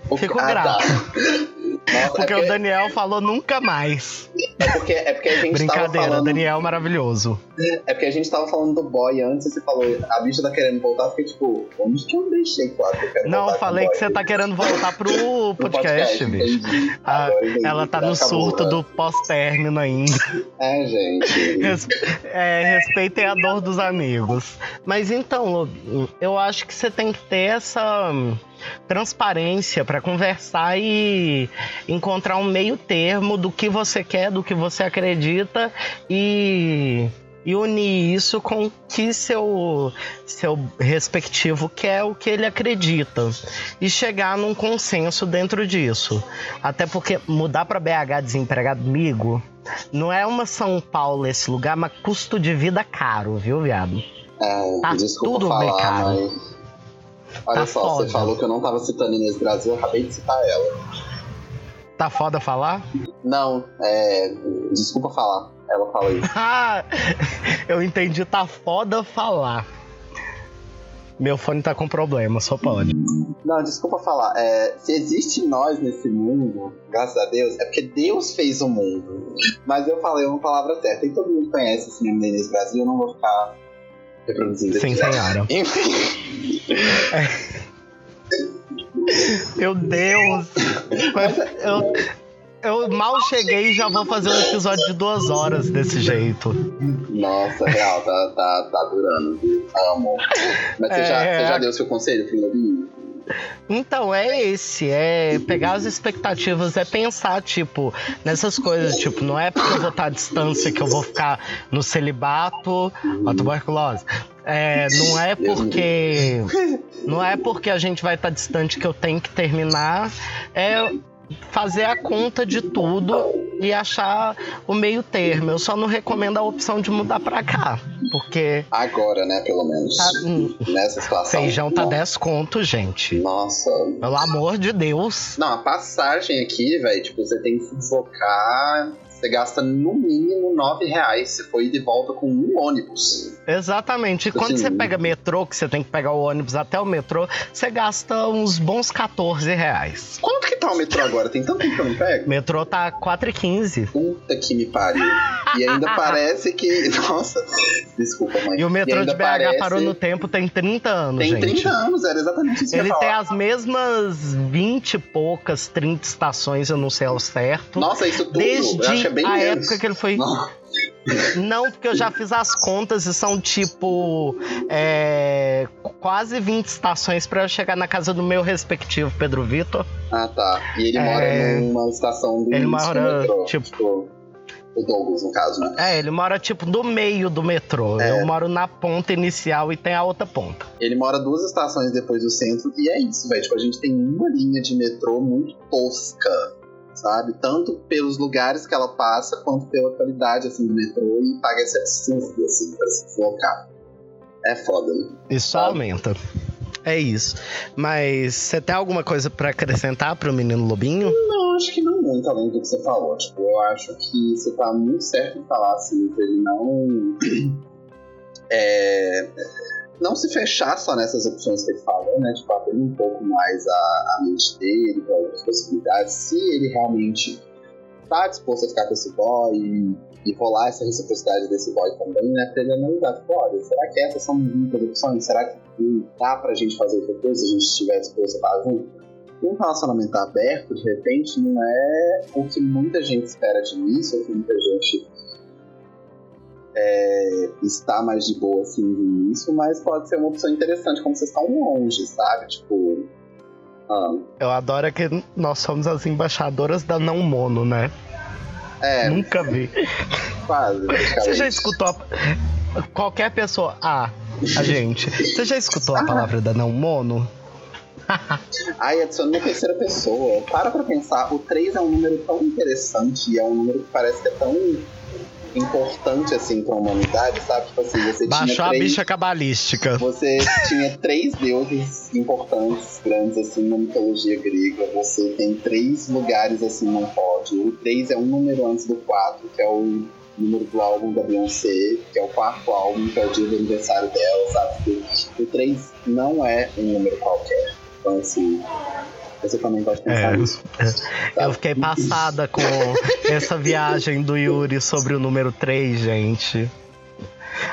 O- Fico ah, grato. tá. <laughs> Nossa, Porque é, o porque, Daniel falou nunca mais. é, porque, é porque a gente Brincadeira, falando. Daniel maravilhoso. É porque a gente tava falando do boy antes e você falou, a bicha tá querendo voltar, fiquei tipo, onde que eu deixei claro que eu quero Não, o falei boy? que você tá querendo voltar pro <laughs> No podcast, bicho. Ah, entendi. ela tá no surto né? do pós-término ainda. É, gente. Res- é, respeitem a dor dos amigos. Mas então, eu acho que você tem que ter essa transparência pra conversar e encontrar um meio termo do que você quer, do que você acredita e, e unir isso com o que seu, seu respectivo quer, o que ele acredita. E chegar num consenso dentro disso. Até porque mudar pra BH desempregado comigo não é uma São Paulo esse lugar, mas custo de vida caro, viu, viado? É, Tá tudo falar, bem caro. mas. Olha Tá só, foda. você falou que eu não tava citando Inês Brasil, eu acabei de citar ela. Tá foda falar? Não, é. Desculpa falar. Ela fala isso. <laughs> Ah, eu entendi, tá foda falar. Meu fone tá com problema, só pode. Não, desculpa falar. É, se existe nós nesse mundo, graças a Deus, é porque Deus fez o mundo. Mas eu falei uma palavra certa. E todo mundo conhece esse meme da Inês Brasil, eu não vou ficar Sim, aqui. senhora. <laughs> Enfim. <laughs> Meu Deus! Eu, eu mal cheguei e já vou fazer um episódio de duas horas desse jeito. Nossa, real, tá, tá, tá durando? Amo. Mas você, já, É. você já deu seu conselho, filho? Então, é esse, é pegar as expectativas, é pensar, tipo, nessas coisas, tipo, não é porque eu vou estar à distância que eu vou ficar no celibato, a tuberculose. É, não é porque. Não é porque a gente vai estar distante que eu tenho que terminar. É fazer a conta de tudo e achar o meio termo. Eu só não recomendo a opção de mudar pra cá. Porque Agora, né, pelo menos. tá, hum, Nessa situação. feijão tá Nossa. 10 conto, gente. Nossa. Pelo amor de Deus. Não, a passagem aqui, velho, tipo, você tem que focar. Você gasta no mínimo 9 reais se for ir de volta com um ônibus. Exatamente. E quando Assim, você pega metrô, que você tem que pegar o ônibus até o metrô, você gasta uns bons 14 reais. Quanto que tá o metrô agora? Tem tanto tempo que eu não pego? O metrô tá 4,15. Puta que me pariu. E ainda <laughs> parece que. Nossa, desculpa, mãe. E o metrô ainda de BH parece- parou no tempo tem 30 anos, Tem gente. 30 anos, era exatamente isso que eu Ele tem falar. as mesmas 20 e poucas, 30 estações, eu não sei ao certo. Nossa, isso tudo. Desde eu é bem a menos. época que ele foi. Não. Não, porque eu já fiz as contas e são tipo é, quase 20 estações pra eu chegar na casa do meu respectivo Pedro Vitor. Ah, tá. E ele mora É. numa estação do Ele do mora, metrô. tipo, O Douglas, no caso, né? É, ele mora tipo no meio do metrô. É. Eu moro na ponta inicial e tem a outra ponta. Ele mora duas estações depois do centro e é isso, velho. Tipo, a gente tem uma linha de metrô muito tosca, sabe? Tanto pelos lugares que ela passa, quanto pela qualidade, assim, do metrô e paga esse absurdo, assim, pra se deslocar. É foda, né? Isso Ah. aumenta. É isso. Mas você tem alguma coisa pra acrescentar pro menino Lobinho? Não, acho que não muito além do que você falou. Tipo, eu acho que você tá muito certo em falar, assim, pra ele não... <clears throat> é, não se fechar só nessas opções que ele falou, né? Tipo, abrir um pouco mais a, a mente dele para outras possibilidades. Se ele realmente tá disposto a ficar com esse boy e, e rolar essa reciprocidade desse boy também, né? Pra ele analisar, tipo, olha, será que essas são muitas opções? Será que dá pra gente fazer outra coisa se a gente estiver disposto a estar junto? Um relacionamento aberto, de repente, não é o que muita gente espera de início, ou que muita gente é, está mais de boa assim no início, mas pode ser uma opção interessante como vocês estão longe, sabe? Tipo. ah, Eu adoro que nós somos as embaixadoras da não mono, né? é, Nunca vi. quase. Você já escutou a... qualquer pessoa, ah, a gente. Você já escutou a palavra da não mono? <laughs> Ai, adiciona uma terceira pessoa. Para pra pensar, o 3 é um número tão interessante e é um número que parece que é tão importante assim pra humanidade, sabe? Tipo assim, você Baixou tinha a três. bicha cabalística. Você tinha três deuses importantes, grandes assim na mitologia grega. Você tem três lugares assim no pódio. O três é um número antes do quatro, que é o número do álbum da Beyoncé, que é o quarto álbum, que é o dia do aniversário dela, sabe? O três não é um número qualquer. Então assim, você também pode pensar É. nisso. Eu fiquei passada com essa viagem do Yuri sobre o número 3, gente.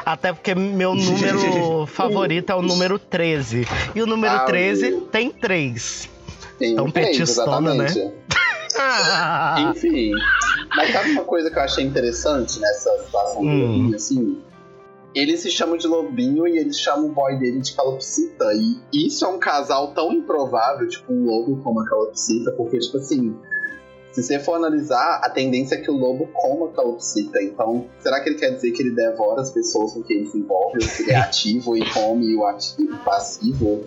Até porque meu número <laughs> favorito é o número 13. E o número Ah, 13 tem 3. Tem Então, um petistona, né? <laughs> Enfim. Mas sabe uma coisa que eu achei interessante nessa situação do Hum. Lobinho, assim? Eles se chamam de Lobinho e eles chamam o boy dele de Calopsita. E isso é um casal tão improvável, tipo um lobo como a Calopsita, porque, tipo assim, se você for analisar, a tendência é que o lobo coma a Calopsita. Então, será que ele quer dizer que ele devora as pessoas com quem ele se envolve, ou que ele é <laughs> ativo e come o ativo o passivo?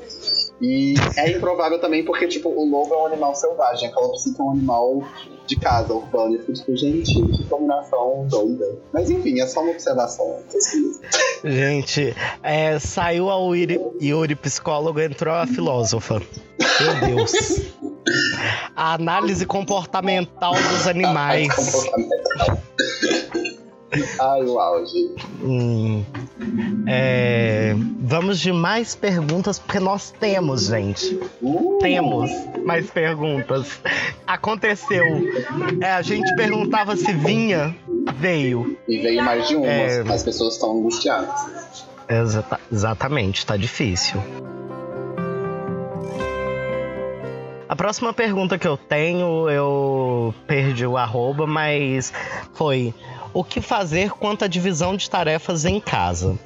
E é improvável também porque, tipo, o lobo é um animal selvagem, a calopsita é um animal de casa, urbano. Eu fico tipo, gente, que combinação doida. Mas enfim, é só uma observação. gente, é, saiu a Yuri, Yuri psicólogo, entrou a filósofa. Meu Deus. A análise comportamental dos animais. Comportamental. <laughs> Ai, o auge. Hum, é, vamos de mais perguntas, porque nós temos, gente. Uh, Temos mais perguntas. Aconteceu. É, a gente perguntava se vinha, veio. E veio mais de uma, É. as pessoas estão angustiadas. Exata- exatamente, tá difícil. A próxima pergunta que eu tenho, eu perdi o arroba, mas foi o que fazer quanto à divisão de tarefas em casa?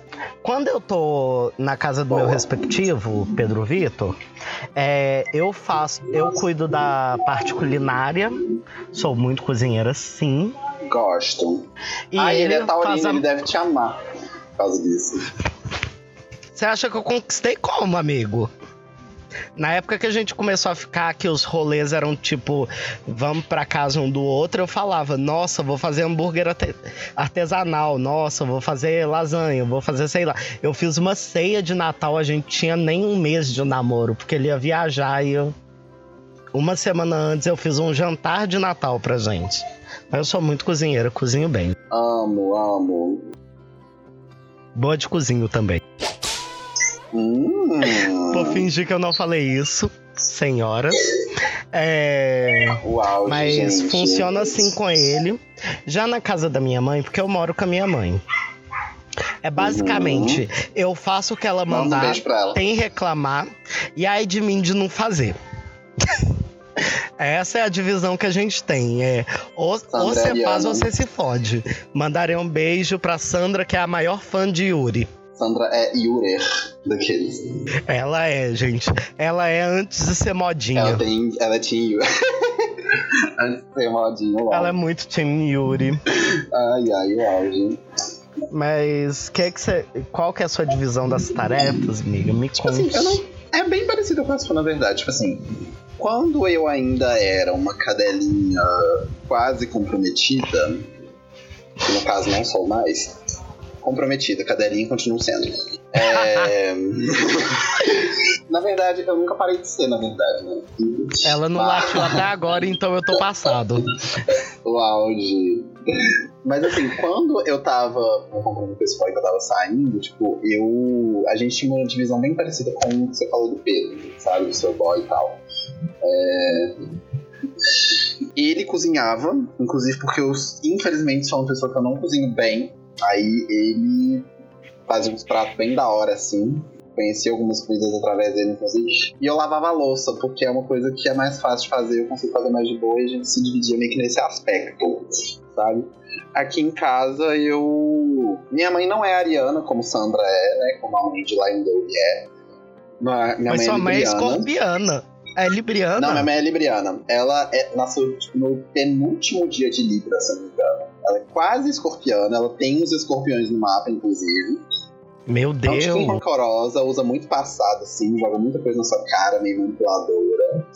Quando eu tô na casa do meu respectivo, Pedro Vitor, é, eu faço, eu cuido da parte culinária, sou muito cozinheira, sim. Gosto. E ah, ele, é faz taurino, a- ele deve te amar por causa disso. Você acha que eu conquistei como, amigo? Na época que a gente começou a ficar, que os rolês eram tipo, vamos pra casa um do outro, eu falava, nossa, vou fazer hambúrguer arte- artesanal, nossa, vou fazer lasanha, vou fazer sei lá. Eu fiz uma ceia de Natal, a gente tinha nem um mês de namoro, porque ele ia viajar e eu. Uma semana antes eu fiz um jantar de Natal pra gente. Mas eu sou muito cozinheira, cozinho bem. Amo, amo. Boa de cozinho também. Hum. Vou fingir que eu não falei isso, senhora. É. O auge, Mas gente. funciona assim com ele. Já na casa da minha mãe, porque eu moro com a minha mãe. É basicamente, eu faço o que ela Uhum. Manda um mandar, pra ela. tem reclamar, e aí de mim de não fazer. <laughs> Essa é a divisão que a gente tem. É, ou, ou você faz ou você se fode. Mandarei um beijo pra Sandra, que é a maior fã de Yuri. Sandra é Yurer daqueles. Ela é, gente. Ela é antes de ser modinha. Ela tem. Ela tinha. <laughs> Antes de ser modinho, o Ela é muito Team Yuri. Ai, ai, o auge. Mas que que você, qual que é a sua divisão das tarefas, amiga? Me Tipo conte. assim, não. É bem parecido com a sua, na verdade. Tipo assim, quando eu ainda era uma cadelinha quase comprometida, que no caso não sou mais, comprometida, cadelinha continuo sendo. É... <laughs> na verdade, eu nunca parei de ser, na verdade, né? Ela não latiu até agora, então eu tô passado. <laughs> o auge. Mas assim, quando eu tava no compromisso pessoal que eu tava saindo, tipo, eu. A gente tinha uma divisão bem parecida com o que você falou do Pedro, sabe? Do seu boy e tal. É, Ele cozinhava, inclusive porque eu, infelizmente, sou uma pessoa que eu não cozinho bem. Aí ele fazia uns pratos bem da hora, assim. Conheci algumas coisas através dele, inclusive. E eu lavava a louça, porque é uma coisa que é mais fácil de fazer, eu consigo fazer mais de boa e a gente se dividia meio que nesse aspecto, sabe? Aqui em casa eu. Minha mãe não é ariana, como Sandra é, né? Como a mãe de Lindor é. Minha Mas mãe sua é mãe é escorpiana. É libriana? Não, minha mãe é libriana. Ela é, nasceu tipo, no penúltimo dia de Libra, se não me engano. Ela é quase escorpiana, ela tem os escorpiões no mapa, inclusive. Meu É tipo Deus. rancorosa, usa muito passado, assim, joga muita coisa na sua cara, meio manipuladora.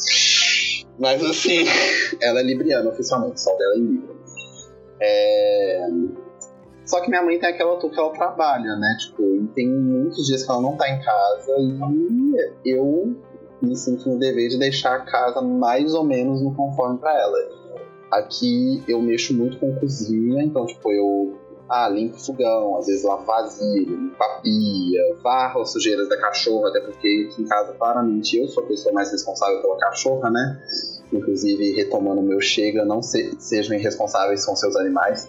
Mas assim, <laughs> ela é libriana oficialmente, o sol dela é Libra. É... Só que minha mãe tem aquela tour que ela trabalha, né? Tipo, tem muitos dias que ela não tá em casa e eu me sinto no dever de deixar a casa mais ou menos no conforme pra ela. Aqui eu mexo muito com cozinha, então, tipo, eu ah, limpo fogão, às vezes lavo vasilha, limpo a pia, varro as sujeiras da cachorra, até porque aqui em casa, claramente, eu sou a pessoa mais responsável pela cachorra, né? Inclusive, retomando o meu chega, não se- sejam irresponsáveis com seus animais.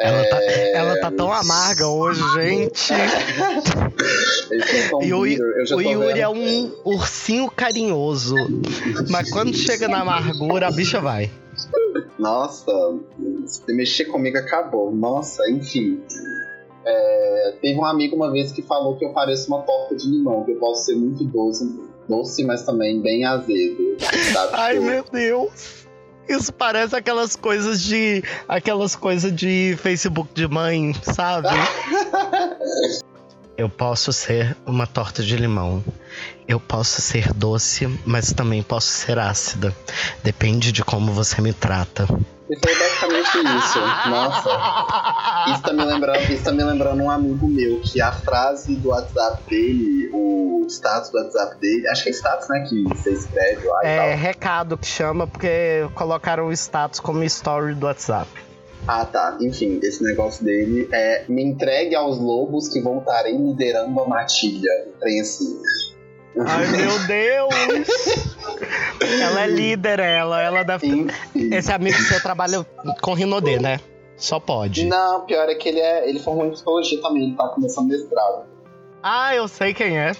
Ela, tá, É, ela tá tão amarga hoje, <laughs> gente. tão E o, o Yuri vendo. é um ursinho carinhoso. Mas quando chega na amargura, a bicha vai. Nossa, se mexer comigo acabou. Nossa, enfim. É, teve um amigo uma vez que falou que eu pareço uma torta de limão, que eu posso ser muito doce, doce mas também bem azedo. Sabe? Ai, Tipo, meu Deus. Isso parece aquelas coisas de. Aquelas coisas de Facebook de mãe, sabe? <laughs> Eu posso ser uma torta de limão. Eu posso ser doce, mas também posso ser ácida. Depende de como você me trata. E foi basicamente isso. Nossa. Isso tá, me lembrando, isso tá me lembrando um amigo meu, que a frase do WhatsApp dele, o status do WhatsApp dele, acho que é status, né? Que você escreve lá e É tal. recado que chama porque colocaram o status como story do WhatsApp. Ah, tá. Enfim, esse negócio dele é me entregue aos lobos que voltarei liderando a matilha. Tem assim. Ai, meu Deus! ela é líder, ela. Ela deve. Enfim. Esse amigo seu trabalha com Rinodê, né? Só pode. Não, pior é que ele é. Ele formou em psicologia também, ele tá começando mestrado. Ah, eu sei quem é.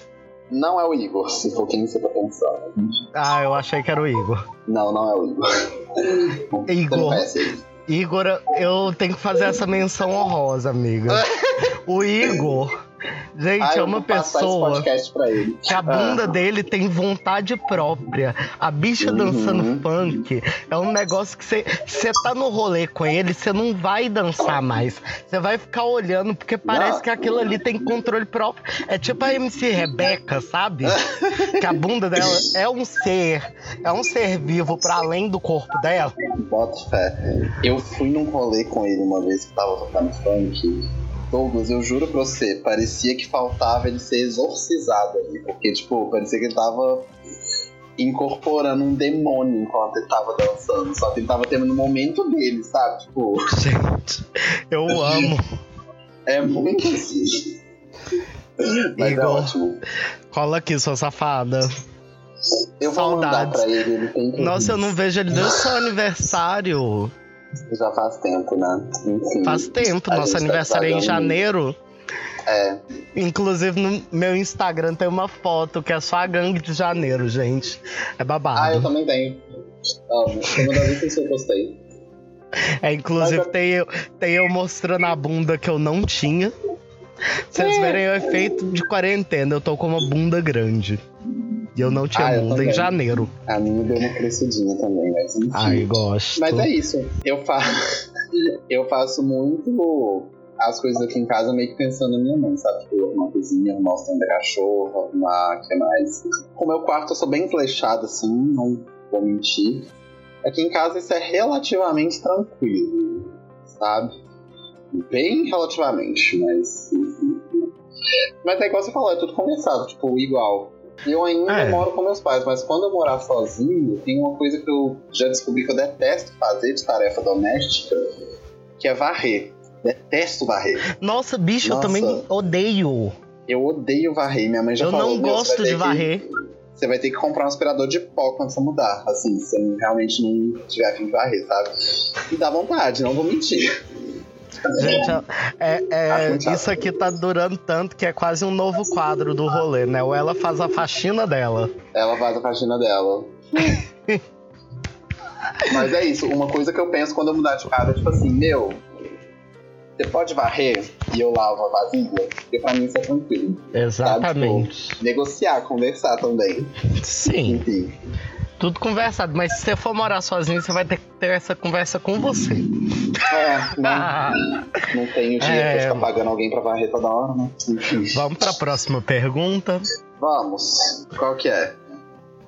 Não é o Igor, se for quem você tá pensando. Ah, eu achei que era o Igor. Não, não é o Igor. Você não Igor. conhece ele. Igor, eu tenho que fazer essa menção honrosa, amiga. <laughs> O Igor, gente, Ah, é uma pessoa que a bunda dele tem vontade própria. A bicha Uhum. dançando funk é um negócio que você você tá no rolê com ele, você não vai dançar mais. Você vai ficar olhando, porque parece Não. que aquilo ali tem controle próprio. É tipo a MC Rebeca, sabe? <laughs> que a bunda dela é um ser, é um ser vivo para além do corpo dela. Bota fé. Eu fui num rolê com ele uma vez que tava tocando funk. Douglas, eu juro pra você, parecia que faltava ele ser exorcizado ali. Porque, tipo, parecia que ele tava incorporando um demônio enquanto ele tava dançando. Só que ele tava tendo no momento dele, sabe? Tipo, <laughs> Gente, eu amo. é muito assim. Mas é Igor. ótimo. Cola aqui, sua safada. Eu vou mandar Saudades. pra ele, ele tem que Nossa, eu não vejo ele seu aniversário. Já faz tempo, né? Enfim. Faz tempo, nosso tá aniversário é em janeiro. É. Inclusive no meu Instagram tem uma foto que é só a gangue de janeiro, gente. É Ah, eu babado. também tenho. Amo. Foi uma das últimas que eu postei. É, inclusive Mas tem eu, tem eu mostrando a bunda que eu não tinha. Pra É. Vocês verem o efeito de quarentena, eu tô com uma bunda grande. E eu não tinha Ah, em janeiro. A minha deu uma crescidinha também, mas enfim. Ai, gosto. Mas é isso. Eu faço. <laughs> eu faço muito as coisas aqui em casa meio que pensando na minha mãe, sabe? Tipo, arrumar a cozinha, arrumar o stand cachorro, arrumar o que mais. Com o meu quarto eu sou bem desleixado, assim, não vou mentir. Aqui em casa isso é relativamente tranquilo, sabe? Bem relativamente, mas. Mas é igual você falou, é tudo conversado, tipo, igual. Eu ainda É. moro com meus pais, mas quando eu morar sozinho, tem uma coisa que eu já descobri que eu detesto fazer de tarefa doméstica, que é varrer. Detesto varrer. Nossa, bicho, eu Nossa. também odeio. Eu odeio varrer. Minha mãe já Eu falou. não "Meu, você gosto de que- varrer. Você vai ter que comprar um aspirador de pó quando você mudar. Assim, se você realmente não tiver afim de varrer, sabe? E dá vontade, não vou mentir. Gente, é, é- chato. isso aqui tá durando tanto que é quase um novo quadro do rolê, né? Ou ela faz a faxina dela. Ela faz a faxina dela. <laughs> Mas é isso, uma coisa que eu penso quando eu mudar de casa é tipo assim, meu, você pode varrer e eu lavo a vasilha? Porque pra mim isso é tranquilo. Exatamente. Negociar, conversar também. Sim, Enfim. Tudo conversado. Mas se você for morar sozinho, você vai ter que ter essa conversa com você. É, não, <laughs> não tenho dinheiro É. pra ficar pagando alguém pra varrer toda hora, né? Enfim. vamos pra próxima pergunta. Vamos. Qual que é?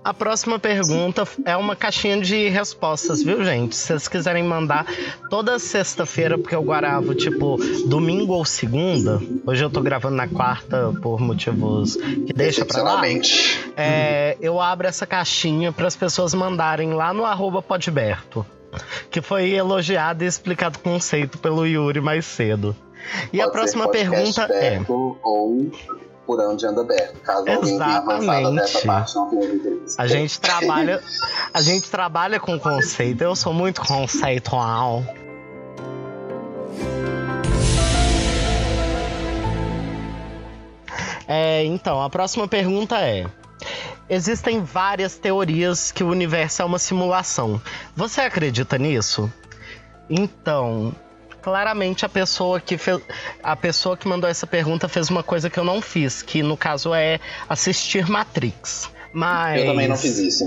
A próxima pergunta é uma caixinha de respostas, viu, gente? Se vocês quiserem mandar toda sexta-feira, porque eu gravo, tipo, domingo ou segunda. Hoje eu tô gravando na quarta por motivos que deixa pra lá. É, eu abro essa caixinha para as pessoas mandarem lá no arroba podberto. Que foi elogiado e explicado o conceito pelo Yuri mais cedo. E a Pode ser próxima pergunta é. Ou por onde anda aberto. Caso Exatamente. parte. A gente trabalha, a gente trabalha com conceito. Eu sou muito conceitual. É, então, a próxima pergunta é: Existem várias teorias que o universo é uma simulação. Você acredita nisso? Então, claramente a pessoa que fez, a pessoa que mandou essa pergunta fez uma coisa que eu não fiz, que no caso é assistir Matrix. Mas Eu também não fiz isso.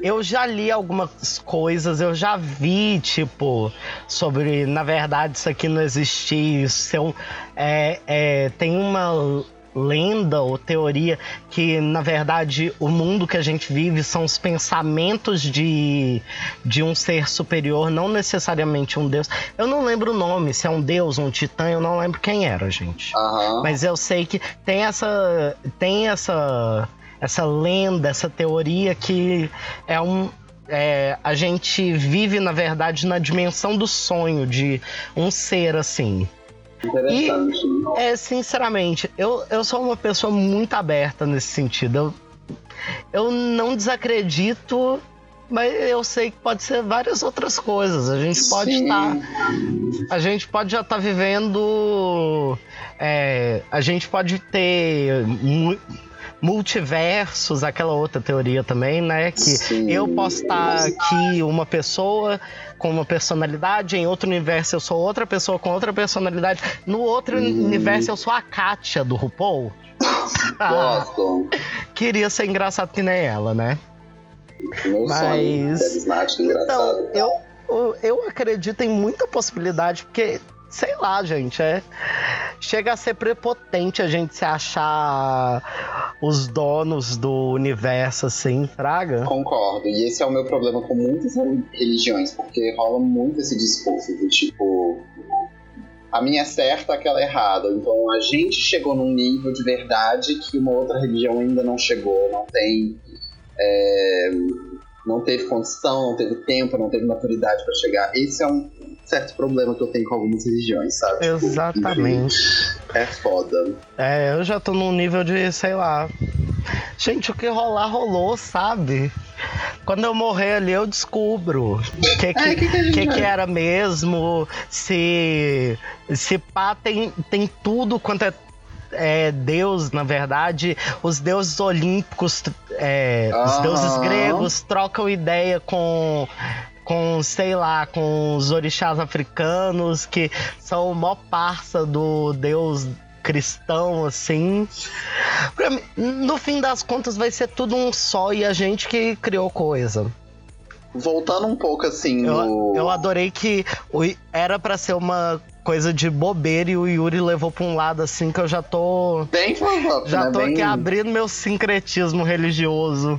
eu já li algumas coisas, eu já vi, tipo, sobre, na verdade, isso aqui não existir, isso um, é, é, tem uma lenda ou teoria que, na verdade, o mundo que a gente vive são os pensamentos de, de um ser superior, não necessariamente um deus. Eu não lembro o nome, se é um deus, um titã, eu não lembro quem era, gente. Aham. Mas eu sei que tem essa. Tem essa. Essa lenda, essa teoria que é um. é, a gente vive, na verdade, na dimensão do sonho de um ser assim. Interessante. É, sinceramente, eu, eu sou uma pessoa muito aberta nesse sentido. Eu, eu não desacredito, mas eu sei que pode ser várias outras coisas. A gente pode estar. A gente pode já estar vivendo. é, a gente pode ter multiversos, aquela outra teoria também, né? Que Sim. eu posso estar aqui uma pessoa com uma personalidade, em outro universo eu sou outra pessoa com outra personalidade, no outro Uhum. universo eu sou a Kátia do RuPaul. <laughs> Ah, queria ser engraçado que nem ela, né? Meu Mas- sonho. Então, eu, eu acredito em muita possibilidade, porque, sei lá, gente, é. Chega a ser prepotente a gente se achar os donos do universo, assim, fraga. Concordo. E esse é o meu problema com muitas religiões, porque rola muito esse discurso do tipo. A minha é certa, aquela é errada. Então a gente chegou num nível de verdade que uma outra religião ainda não chegou, não tem. é, não teve condição, não teve tempo, não teve maturidade pra chegar. Esse é um certo problema que eu tenho com algumas religiões, sabe? Exatamente. É foda. É, eu já tô num nível de, sei lá. Gente, o que rolar, rolou, sabe? Quando eu morrer ali, eu descubro o que, que, É, que que era mesmo. Se. Se pá, tem, tem tudo quanto é. é, Deus, na verdade, os deuses olímpicos, é, os deuses gregos trocam ideia com, com, sei lá, com os orixás africanos, que são o maior parça do deus cristão, assim. Mim, no fim das contas, vai ser tudo um só e a gente que criou coisa. Voltando um pouco assim Eu, no. eu adorei que era pra ser uma coisa de bobeira e o Yuri levou pra um lado assim que eu já tô. Bem Já né? tô Bem... aqui abrindo meu sincretismo religioso.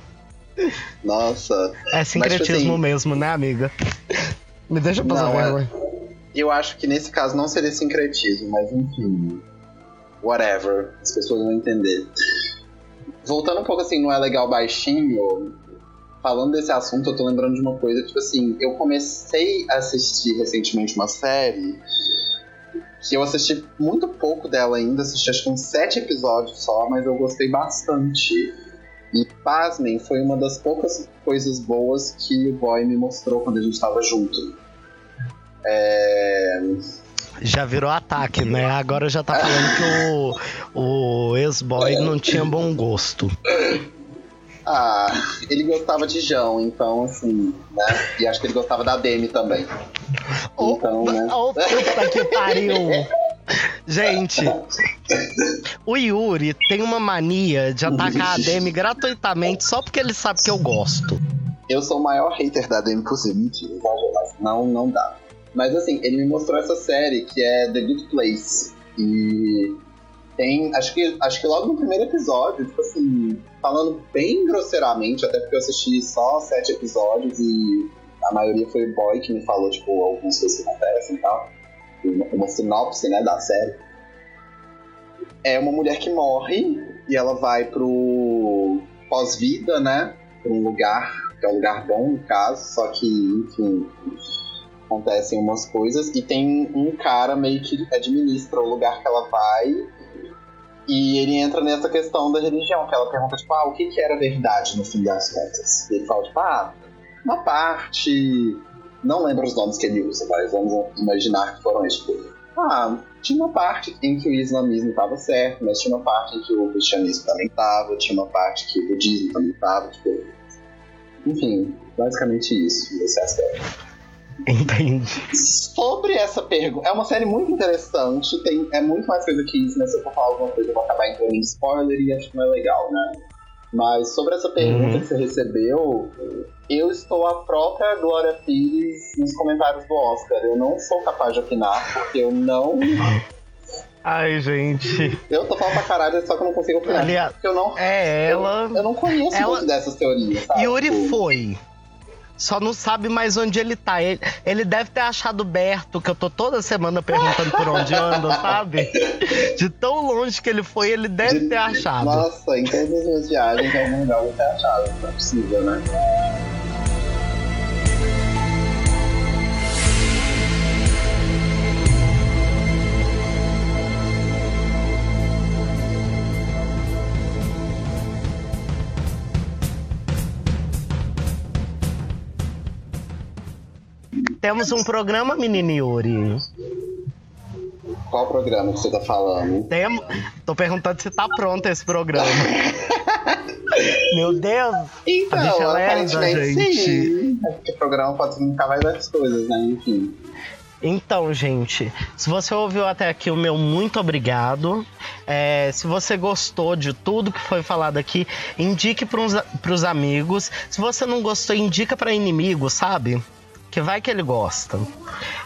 Nossa. É sincretismo assim- mesmo, né, amiga? Me deixa passar Não, é- vergonha. Eu acho que nesse caso não seria sincretismo, mas enfim. Whatever. As pessoas vão entender. Voltando um pouco assim, não é legal baixinho. Falando desse assunto, eu tô lembrando de uma coisa, tipo assim, eu comecei a assistir recentemente uma série que eu assisti muito pouco dela ainda, assisti acho que uns sete episódios só, mas eu gostei bastante. E pasmem, foi uma das poucas coisas boas que o boy me mostrou quando a gente tava junto. É... Já virou ataque, né? Agora já tá falando que o, o ex-boy não tinha bom gosto. Ah, ele gostava de João, então assim, né? E acho que ele gostava da Demi também. Então, né? Ô, puta que pariu! <laughs> Gente, o Yuri tem uma mania de atacar a Demi gratuitamente só porque ele sabe que eu gosto. Eu sou o maior hater da Demi possível. Mentira, exagerado. Não, não dá. Mas assim, ele me mostrou essa série que é The Good Place. E tem. Acho que, acho que logo no primeiro episódio, tipo assim, falando bem grosseiramente, até porque eu assisti só sete episódios e a maioria foi o boy que me falou, tipo, algumas coisas que acontecem e tal. Uma, sinopse, né, da série. É uma mulher que morre e ela vai pro pós-vida, né? Pra um lugar, que é um lugar bom no caso, só que, enfim, acontecem umas coisas e tem um cara meio que administra o lugar que ela vai e ele entra nessa questão da religião, que ela pergunta, tipo, ah, o que que era verdade no fim das contas? E ele fala, tipo, ah, uma parte... Não lembro os nomes que ele usa, mas vamos imaginar que foram esses, tipo, ah, tinha uma parte em que o islamismo estava certo, mas tinha uma parte em que o cristianismo também estava, tinha uma parte que o budismo também estava, tipo... Enfim, basicamente isso, esse aspecto. Entendi. Sobre essa pergunta, é uma série muito interessante, tem, é muito mais coisa que isso, né? Se eu for falar alguma coisa, eu vou acabar entrando em spoiler e acho que não é legal, né? Mas sobre essa pergunta Uhum. que você recebeu, eu estou a própria Glória Pires nos comentários do Oscar. Eu não sou capaz de opinar, porque eu não. <laughs> Ai, gente. Eu tô falando pra caralho, só que eu não consigo opinar. Aliás, eu não. É Eu, ela. eu não conheço ela- muito dessas teorias, sabe? Yuri foi. Só não sabe mais onde ele tá. Ele, ele deve ter achado o Berto, que eu tô toda semana perguntando por onde anda, <laughs> sabe? De tão longe que ele foi, ele deve De- ter achado. Nossa, em todas as minhas viagens, algum lugar eu ter achado. Não é possível, né? Temos um programa, menino Yuri. Qual programa que você tá falando? Tem... Tô perguntando se tá pronto esse programa. <laughs> Meu Deus! Então, lerda, aparentemente sim. É porque o programa pode significar várias coisas, né? Enfim. Então, gente, se você ouviu até aqui, o meu muito obrigado. É, se você gostou de tudo que foi falado aqui, indique para os amigos. Se você não gostou, indica para inimigo, sabe? Que vai que ele gosta.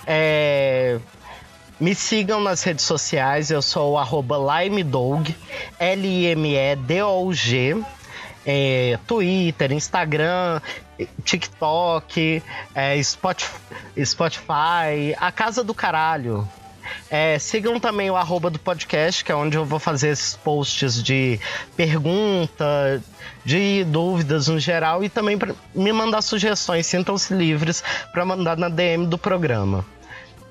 É, me sigam nas redes sociais, eu sou o LimeDog, L-I-M-E-D-O-G. É, Twitter, Instagram, TikTok, é, Spotify, Spotify, a casa do caralho. É, sigam também o arroba do podcast, que é onde eu vou fazer esses posts de pergunta, de dúvidas no geral e também pra me mandar sugestões. Sintam-se livres para mandar na DM do programa.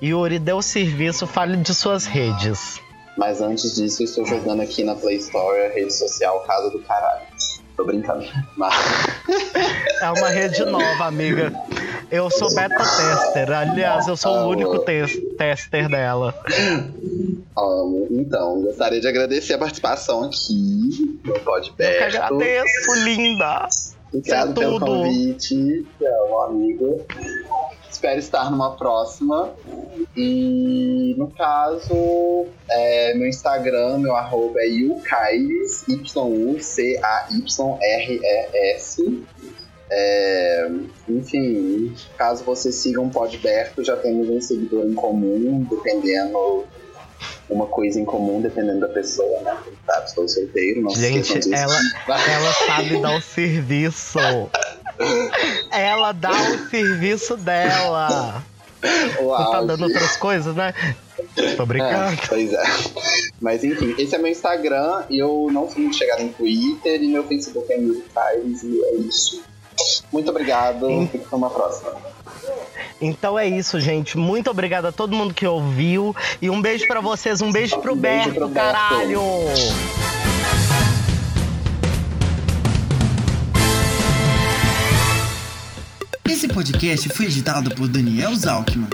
Yuri, dê o serviço, fale de suas redes. Mas antes disso, eu estou jogando aqui na Play Store a rede social Casa do Caralho. Tô brincando. Mas... É uma rede nova, amiga. Eu sou beta tester. Aliás, eu sou o único tes- tester dela. Amo. Então, gostaria de agradecer a participação aqui no Eu podcast. agradeço, linda. Obrigado é pelo convite. É um amigo. Espero estar numa próxima. E no caso, é, meu Instagram, meu arroba é yucaires, Y-U-C-A-Y-R-E-S. É, enfim, caso você siga um Podberto, já temos um seguidor em comum, dependendo uma coisa em comum, dependendo da pessoa, né? Tá, estou solteiro, não Gente, ela, <laughs> ela sabe dar o serviço. Ela dá o serviço dela. O Não tá dando outras coisas, né? Tô brincando. É, pois é. Mas enfim, esse é meu Instagram. e Eu não sou muito chegado em Twitter e meu Facebook é Mil Pires e é isso. Muito obrigado. Em- Fico uma próxima. Então é isso, gente. Muito obrigado a todo mundo que ouviu. E um beijo pra vocês, um beijo pro Um beijo Berto, pro Berto. caralho! Esse podcast foi editado por Daniel Zalkman.